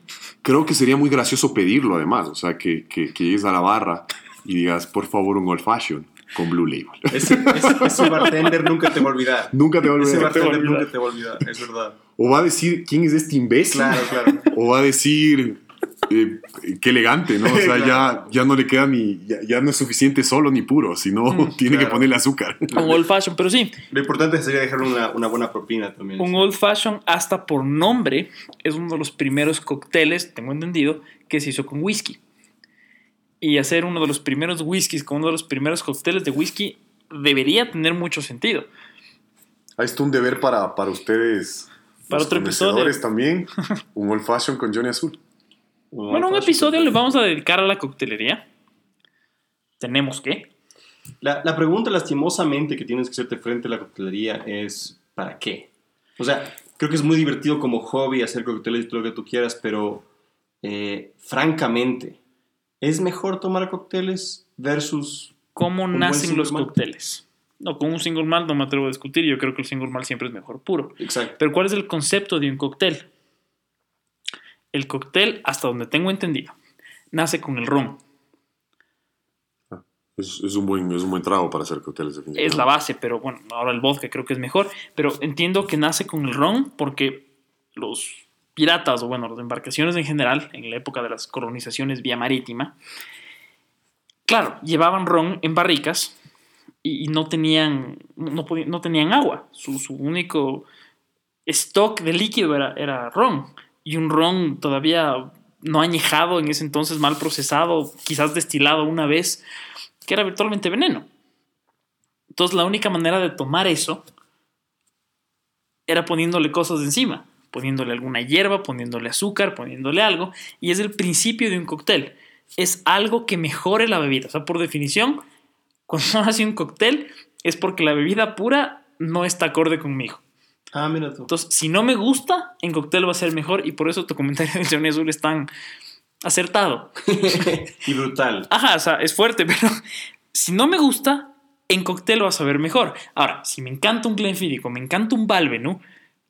Creo que sería muy gracioso pedirlo además, o sea, que, que, que llegues a la barra y digas, por favor, un old fashion con Blue Label. Ese, ese- ese bartender nunca te va a olvidar. Nunca te va a Ese olvidar. bartender olvidar. nunca te va a olvidar, es verdad. O va a decir, ¿quién es este imbécil? Claro, claro. O va a decir, eh, qué elegante, ¿no? O sea, Claro. ya, ya no le queda ni, ya, ya no es suficiente solo ni puro, sino Mm, tiene que claro. ponerle azúcar. Un old fashion, pero sí, Lo importante sería dejarle una, una buena propina también. un sí. old fashion hasta por nombre es uno de los primeros cócteles, tengo entendido, que se hizo con whisky. Y hacer uno de los primeros whiskies con uno de los primeros cócteles de whisky debería tener mucho sentido. Ahí está un deber para, para ustedes. Para los otro episodio. también. Un old fashion con Johnny Azul. Bueno, un episodio le vamos a dedicar a la coctelería. Tenemos que. La, la pregunta lastimosamente que tienes que hacerte frente a la coctelería es ¿para qué? O sea, creo que es muy divertido como hobby hacer cócteles y todo lo que tú quieras, pero eh, francamente, ¿es mejor tomar cócteles versus... ¿Cómo nacen los malt. cócteles? No, con un single malt no me atrevo a discutir. Yo creo que el single malt siempre es mejor puro. Exacto. Pero ¿cuál es el concepto de un cóctel? El cóctel, hasta donde tengo entendido, nace con el ron. Es, es un buen, es un buen trago para hacer cócteles. Es la base, pero bueno, ahora el vodka creo que es mejor. Pero entiendo que nace con el ron porque los piratas, o bueno, las embarcaciones en general, en la época de las colonizaciones vía marítima, claro, llevaban ron en barricas y, y no tenían, no, podían- no tenían agua. Su, su único stock de líquido era, era ron. Y un ron todavía no añejado en ese entonces, mal procesado, quizás destilado una vez, que era virtualmente veneno. Entonces la única manera de tomar eso era poniéndole cosas encima, poniéndole alguna hierba, poniéndole azúcar, poniéndole algo, y es el principio de un cóctel. Es algo que mejore la bebida. O sea, por definición, cuando hace un cóctel es porque la bebida pura no está acorde conmigo. Ah, mira tú. Entonces, si no me gusta, en cóctel va a ser mejor y por eso tu comentario de Johnny Azul es tan acertado. y brutal. Ajá, o sea, es fuerte, pero si no me gusta, en cóctel va a saber mejor. Ahora, si me encanta un Glenfiddich o me encanta un Valve, ¿no?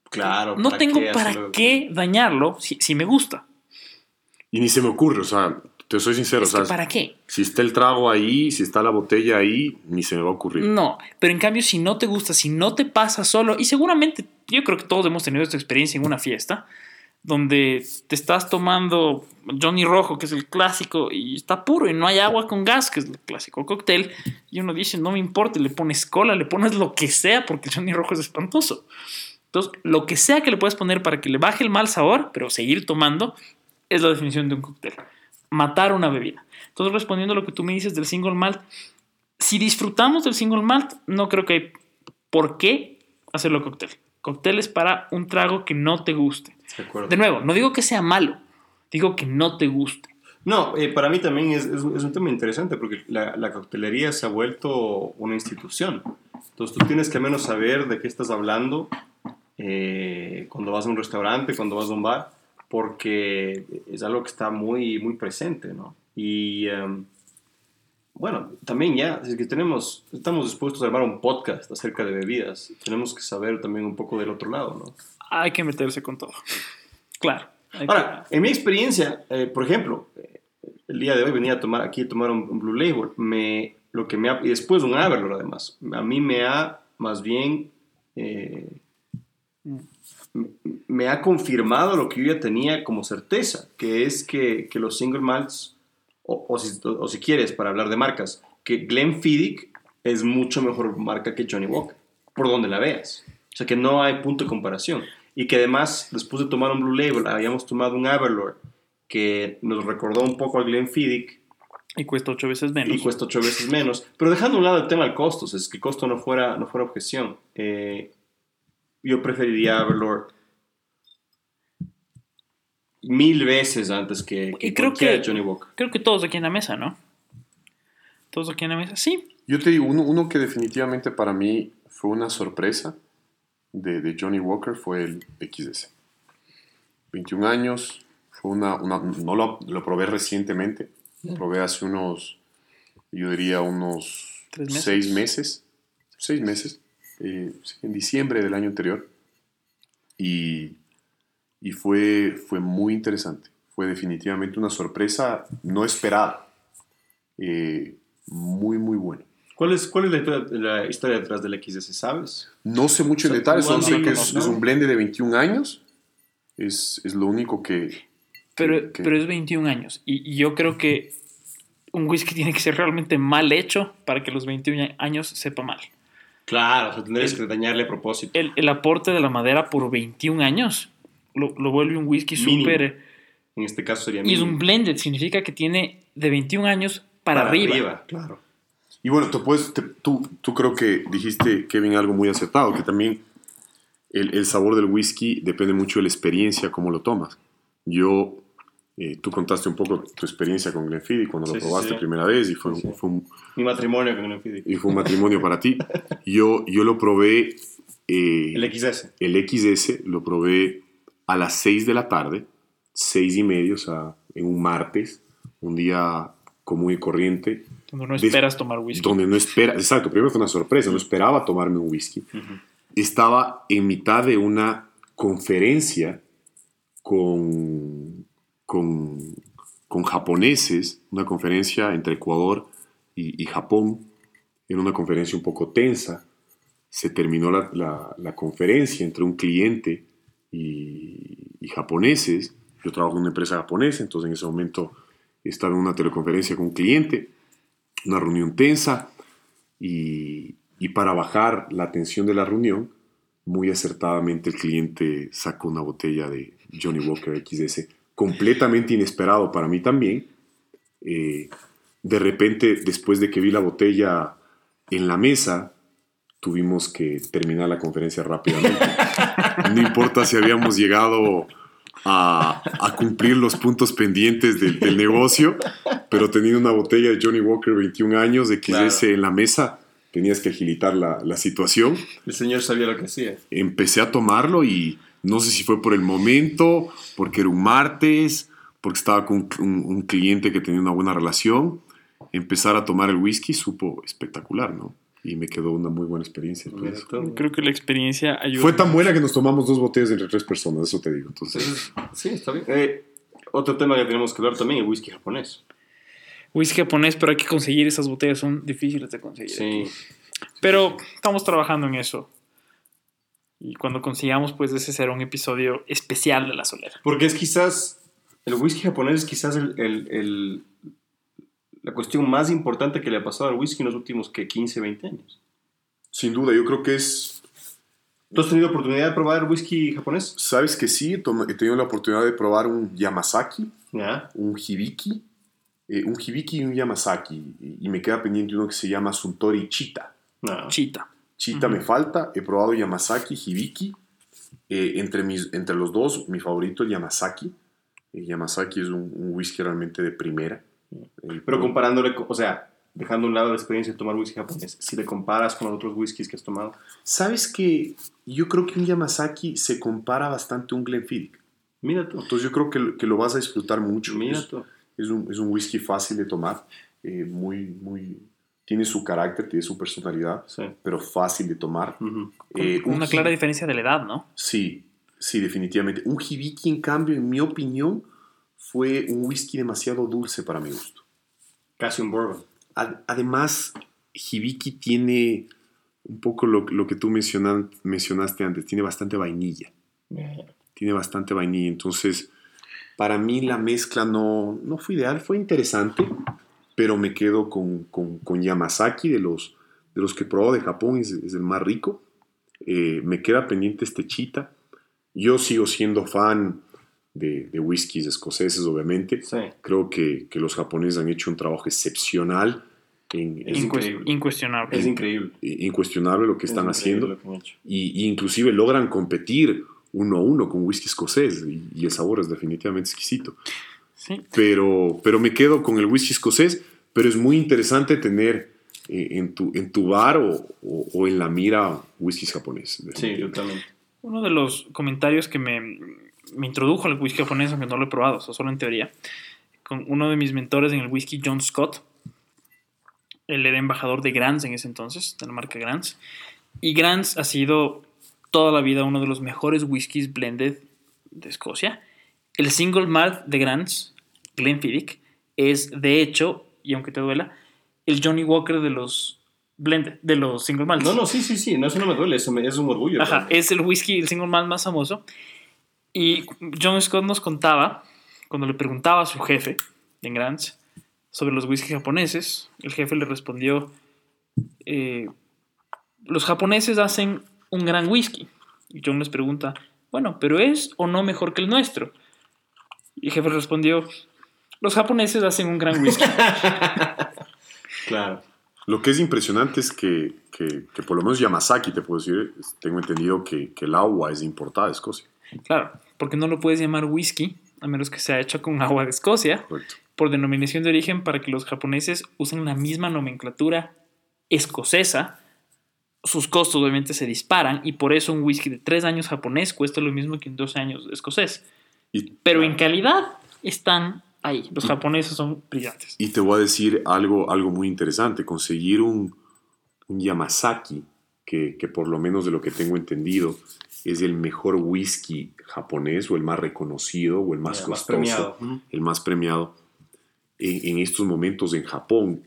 Claro. No ¿para tengo qué para hacerlo? qué dañarlo si, si me gusta. Y ni se me ocurre, o sea, te soy sincero, Es o sea, ¿Para qué? si está el trago ahí, si está la botella ahí, ni se me va a ocurrir. No, pero en cambio si no te gusta, si no te pasa solo, y seguramente yo creo que todos hemos tenido esta experiencia en una fiesta, donde te estás tomando Johnny Rojo, que es el clásico, y está puro, y no hay agua con gas, que es el clásico cóctel, y uno dice, no me importa, le pones cola, le pones lo que sea, porque Johnny Rojo es espantoso. Entonces, lo que sea que le puedes poner para que le baje el mal sabor, pero seguir tomando, es la definición de un cóctel. Matar una bebida. Entonces, respondiendo a lo que tú me dices del single malt, si disfrutamos del single malt, no creo que hay por qué hacerlo cóctel. Cóctel es para un trago que no te guste. De nuevo, no digo que sea malo, digo que no te guste. No, eh, para mí también es, es un es un tema interesante porque la, la coctelería se ha vuelto una institución. Entonces tú tienes que al menos saber de qué estás hablando eh, cuando vas a un restaurante, cuando vas a un bar, porque es algo que está muy, muy presente, ¿no? Y em, bueno, también ya, si es que tenemos, estamos dispuestos a armar un podcast acerca de bebidas, tenemos que saber también un poco del otro lado, ¿no? Hay que meterse con todo. Claro. Ahora, en mi experiencia, eh, por ejemplo, eh, el día de hoy venía a tomar aquí a tomar un, un Blue Label, me, lo que me ha- y después un Averlord además, a mí me ha más bien eh, m- me ha confirmado lo que yo ya tenía como certeza, que es que, que los single malts, o, o si, o si quieres, para hablar de marcas, que Glenfiddich es mucho mejor marca que Johnny Walker, por donde la veas. O sea que no hay punto de comparación. Y que además, después de tomar un Blue Label, habíamos tomado un Averlord que nos recordó un poco al Glenfiddich y cuesta ocho veces menos. y cuesta ocho veces menos. Pero dejando a un lado el tema del costo, es que el costo no fuera, no fuera objeción. eh, yo preferiría Averlord mil veces antes que, que Y creo que- Johnny Walker. Creo que todos aquí en la mesa, ¿no? Todos aquí en la mesa, sí. Yo te digo, uno, uno que definitivamente para mí fue una sorpresa de, de Johnny Walker fue el XS. 21 años, fue una, una- no lo, lo probé recientemente, lo probé hace unos, yo diría unos ¿Tres meses? seis meses, seis meses, eh, en diciembre del año anterior. Y, y fue, fue muy interesante, fue definitivamente una sorpresa no esperada, eh, muy, muy buena. ¿Cuál es, cuál es la, historia, la historia detrás del XS, sabes? No sé mucho en O sea, detalle, solo sé que es, es un blend de 21 años. Es, es lo único que... Pero, que- pero es 21 años. Y, y yo creo que un whisky tiene que ser realmente mal hecho para que los 21 años sepa mal. Claro, o sea, tendrías que dañarle a propósito. El, el aporte de la madera por 21 años lo, lo vuelve un whisky Mínimo. súper... En este caso sería Y es un mínimo. blended, significa que tiene de 21 años para, arriba. Claro. Y bueno, tú, puedes, te- tú, tú creo que dijiste, Kevin, algo muy acertado, que también el, el sabor del whisky depende mucho de la experiencia, cómo lo tomas. Yo, eh, tú contaste un poco tu experiencia con Glenfiddich cuando Sí, lo sí, probaste sí. primera vez y fue, Sí, sí. fue un, Mi matrimonio con Glenfiddich. y fue un matrimonio para ti. Yo, yo lo probé... eh, El XS. El XS lo probé a las 6 de la tarde, 6 y media, o sea, en un martes, un día común y corriente, Cuando no esperas tomar whisky. donde no espera, exacto, primero fue una sorpresa, no esperaba tomarme un whisky. Estaba en mitad de una conferencia con, con, con japoneses, una conferencia entre Ecuador y, y Japón, era una conferencia un poco tensa. Se terminó la, la- la conferencia entre un cliente y, japoneses. Yo trabajo en una empresa japonesa, entonces en ese momento estaba en una teleconferencia con un cliente, una reunión tensa, y, y para bajar la tensión de la reunión, muy acertadamente el cliente sacó una botella de Johnny Walker XS, completamente inesperado para mí también. Eh, de repente, después de que vi la botella en la mesa, tuvimos que terminar la conferencia rápidamente. No importa si habíamos llegado a, a cumplir los puntos pendientes del, del negocio, pero teniendo una botella de Johnny Walker 21 años de XS Claro. en la mesa, tenías que agilitar la, la situación. El señor sabía lo que hacía. Empecé a tomarlo y no sé si fue por el momento, porque era un martes, porque estaba con un, un cliente que tenía una buena relación. Empezar a tomar el whisky supo espectacular, ¿no? Y me quedó una muy buena experiencia. Pues. Creo que la experiencia ayuda. Fue tan buena que nos tomamos dos botellas entre tres personas, eso te digo. Entonces, sí, está bien. Eh, otro tema que tenemos que hablar también, el whisky japonés. Whisky japonés, pero hay que conseguir esas botellas, son difíciles de conseguir. Sí. Pero estamos trabajando en eso. Y cuando consigamos, pues ese será un episodio especial de la solera. Porque es quizás, el whisky japonés es quizás el, el- el- la cuestión más importante que le ha pasado al whisky en los últimos que 15, 20 años. sin duda, yo creo que es ¿Tú has tenido oportunidad de probar el japonés? Sabes que sí, he tenido la oportunidad de probar un Yamazaki, Ya. un Hibiki, eh, un Hibiki y un Yamazaki, y, me queda pendiente uno que se llama Suntory Chita. Chita. Chita me falta, he probado Yamazaki, Hibiki, eh, entre, mis, entre los dos, mi favorito el Yamazaki. El Yamazaki es un, un whisky realmente de primera. Eh, Pero comparándole, con- o sea, dejando a un lado la experiencia de tomar whisky japonés, si le comparas con los otros whiskies que has tomado. Sabes que yo creo que un Yamazaki se compara bastante a un Glenfiddich. Mira tú. Entonces yo creo que, lo- que lo vas a disfrutar mucho. Mira Es- tú. Es un, es un whisky fácil de tomar, eh, muy, muy, tiene su carácter, tiene su personalidad, Sí. pero fácil de tomar. Eh, Con un una clara diferencia de la edad, ¿no? Sí, sí, definitivamente. Un Hibiki, en cambio, en mi opinión, fue un whisky demasiado dulce para mi gusto. Casi un bourbon. Ad- además, Hibiki tiene un poco lo, lo que tú mencionan- mencionaste antes, tiene bastante vainilla. tiene bastante vainilla. Entonces, para mí la mezcla no, no fue ideal, fue interesante, pero me quedo con, con, con Yamazaki, de los, de los que he probado de Japón, es, es el más rico. Eh, me queda pendiente este chita. Yo sigo siendo fan de, de whiskies escoceses, obviamente. Sí. Creo que, que los japoneses han hecho un trabajo excepcional, en, Es en- Incues- increíble. incuestionable. Es increíble. incuestionable lo que están Es increíble haciendo lo que y, y inclusive logran competir uno a uno con whisky escocés y, y el sabor es definitivamente exquisito. Sí. Pero, pero me quedo con el whisky escocés, pero es muy interesante tener eh, en, tu, en tu bar o, o- o en la mira whisky japonés. Sí, totalmente. Uno de los comentarios que me, me introdujo al whisky japonés, aunque no lo he probado, solo en teoría, con uno de mis mentores en el whisky, John Scott. Él era embajador de Grants en ese entonces, de la marca Grants. Y Grants ha sido toda la vida uno de los mejores whiskies blended de Escocia. El single malt de Grants, Glenfiddich, es de hecho, y aunque te duela, el Johnny Walker de los blended, de los single malts. No, no, sí, sí, sí. No, eso no me duele. Eso me- es un orgullo. Ajá, es el whisky, el single malt más famoso. Y John Scott nos contaba, cuando le preguntaba a su jefe en Grants sobre los whiskies japoneses, el jefe le respondió, eh, los japoneses hacen un gran whisky. Y John les pregunta, bueno, pero ¿es o no mejor que el nuestro? Y el jefe respondió, los japoneses hacen un gran whisky. Claro. Lo que es impresionante es que, que- que por lo menos Yamazaki, te puedo decir, tengo entendido que, que el agua es importada de Escocia. claro, porque no lo puedes llamar whisky, a menos que sea hecho con agua de Escocia. Correcto. por denominación de origen para que los japoneses usen la misma nomenclatura escocesa. Sus costos obviamente se disparan y por eso un whisky de 3 años japonés cuesta lo mismo que un 12 años escocés. Y, Pero en calidad están ahí. Los japoneses son brillantes. y te voy a decir algo, algo muy interesante. Conseguir un, un Yamazaki, que, que por lo menos de lo que tengo entendido es el mejor whisky japonés o el más reconocido o el más Ya, costoso, el más premiado en, en estos momentos en Japón,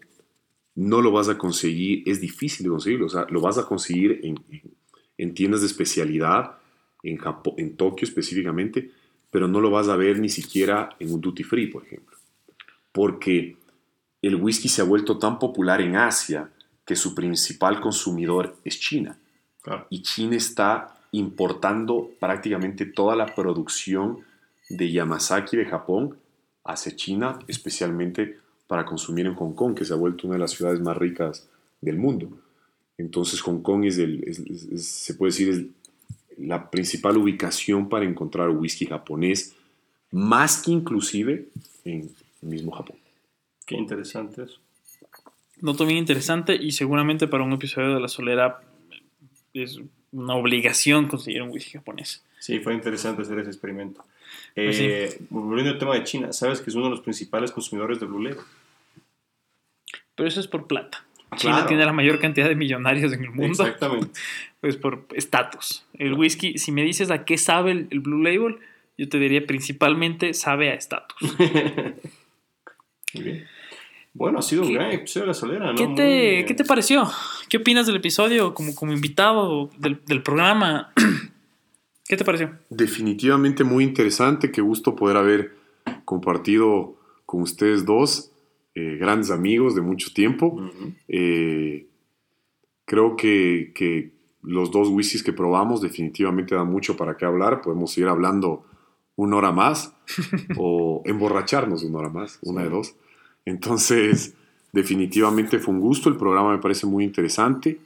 no lo vas a conseguir, es difícil de conseguirlo, o sea, lo vas a conseguir en, en- en tiendas de especialidad, en, Japo- en Tokio específicamente, pero no lo vas a ver ni siquiera en un duty free, por ejemplo. Porque el whisky se ha vuelto tan popular en Asia que su principal consumidor es China Claro. y China está importando prácticamente toda la producción de Yamazaki de Japón hacia China, especialmente para consumir en Hong Kong, que se ha vuelto una de las ciudades más ricas del mundo. Entonces Hong Kong es, el, es- es- es- se puede decir, es la principal ubicación para encontrar whisky japonés, más que inclusive en el mismo Japón. Qué interesante eso. Noto bien interesante y seguramente para un episodio de La Solera es una obligación conseguir un whisky japonés. Sí, fue interesante hacer ese experimento. Pues Eh, Volviendo al tema de China, ¿sabes que es uno de los principales consumidores de Blue Label? Pero eso es por plata. China Claro. tiene la mayor cantidad de millonarios en el mundo. Exactamente. Pues por estatus. El whisky, si me dices a qué sabe el, el Blue Label, yo te diría principalmente sabe a estatus. Muy bien. Bueno, ha sido un ¿Qué- gran episodio de La Solera, ¿no? ¿Qué te, ¿Qué te pareció? ¿Qué opinas del episodio como, como invitado del, del programa? ¿Qué te pareció? Definitivamente muy interesante. Qué gusto poder haber compartido con ustedes dos, eh, grandes amigos de mucho tiempo. Eh, creo que, que los dos whiskies que probamos definitivamente dan mucho para qué hablar. Podemos seguir hablando una hora más o emborracharnos una hora más, una de dos. Entonces, definitivamente fue un gusto. El programa me parece muy interesante.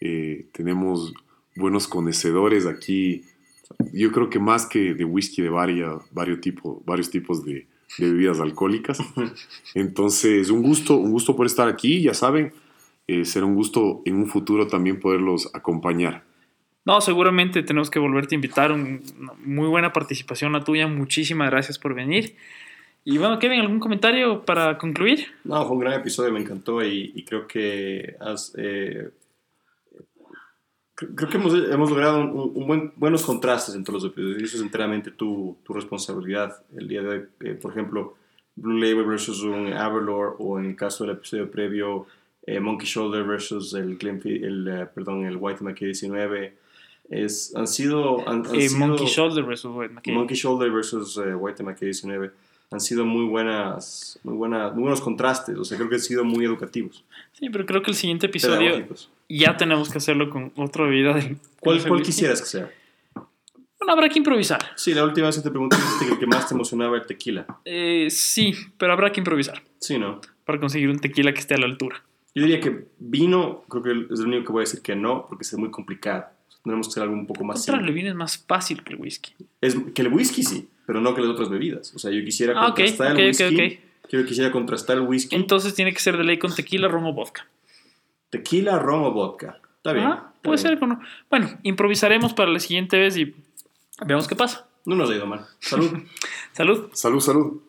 Eh, tenemos buenos conocedores aquí. Yo creo que más que de whisky de varia- varios, tipo- varios tipos de, de bebidas alcohólicas. Entonces, un gusto, un gusto por estar aquí. Ya saben, eh, será un gusto en un futuro también poderlos acompañar. No, seguramente tenemos que volverte a invitar. Un- una muy buena participación la tuya. Muchísimas gracias por venir. Y bueno, Kevin, ¿algún comentario para concluir? No, fue un gran episodio, me encantó y, y creo que has, eh, cre- creo que hemos, hemos logrado un, un buen, buenos contrastes entre los episodios y eso es enteramente tu, tu responsabilidad. El día de hoy, eh, por ejemplo, Blue Label versus un Avalor o en el caso del episodio previo, eh, Monkey Shoulder versus el, el, eh, perdón, el White Mackey 19. Es, han sido... Han, han Eh, sido- Monkey Shoulder versus White Mackey. Monkey Shoulder versus eh, White Mackey 19 han sido muy buenas, muy buenas, muy buenos contrastes. O sea, creo que han sido muy educativos. Sí, pero creo que el siguiente episodio ya tenemos que hacerlo con otra bebida. Del, ¿Cuál, cuál quisieras que sea? Bueno, habrá que improvisar. Sí, la última vez que te pregunté dijiste que el que más te emocionaba era el tequila. Eh, sí, pero habrá que improvisar Sí, ¿no? para conseguir un tequila que esté a la altura. Yo diría que vino, creo que es lo único que voy a decir que no, porque es muy complicado. Tenemos que hacer algo un poco más simple. el vino es más fácil que el whisky. Es, que el whisky sí, pero no que las otras bebidas. O sea, yo quisiera Ah, contrastar ok, el ok, whisky. ok. Quiero, quisiera contrastar el whisky. Entonces tiene que ser de ley con tequila, ron o vodka. tequila, ron o vodka. Está bien. Ah, está puede bien. ser con... Bueno, improvisaremos para la siguiente vez y veamos qué pasa. No nos ha ido mal. Salud. Salud. Salud, salud.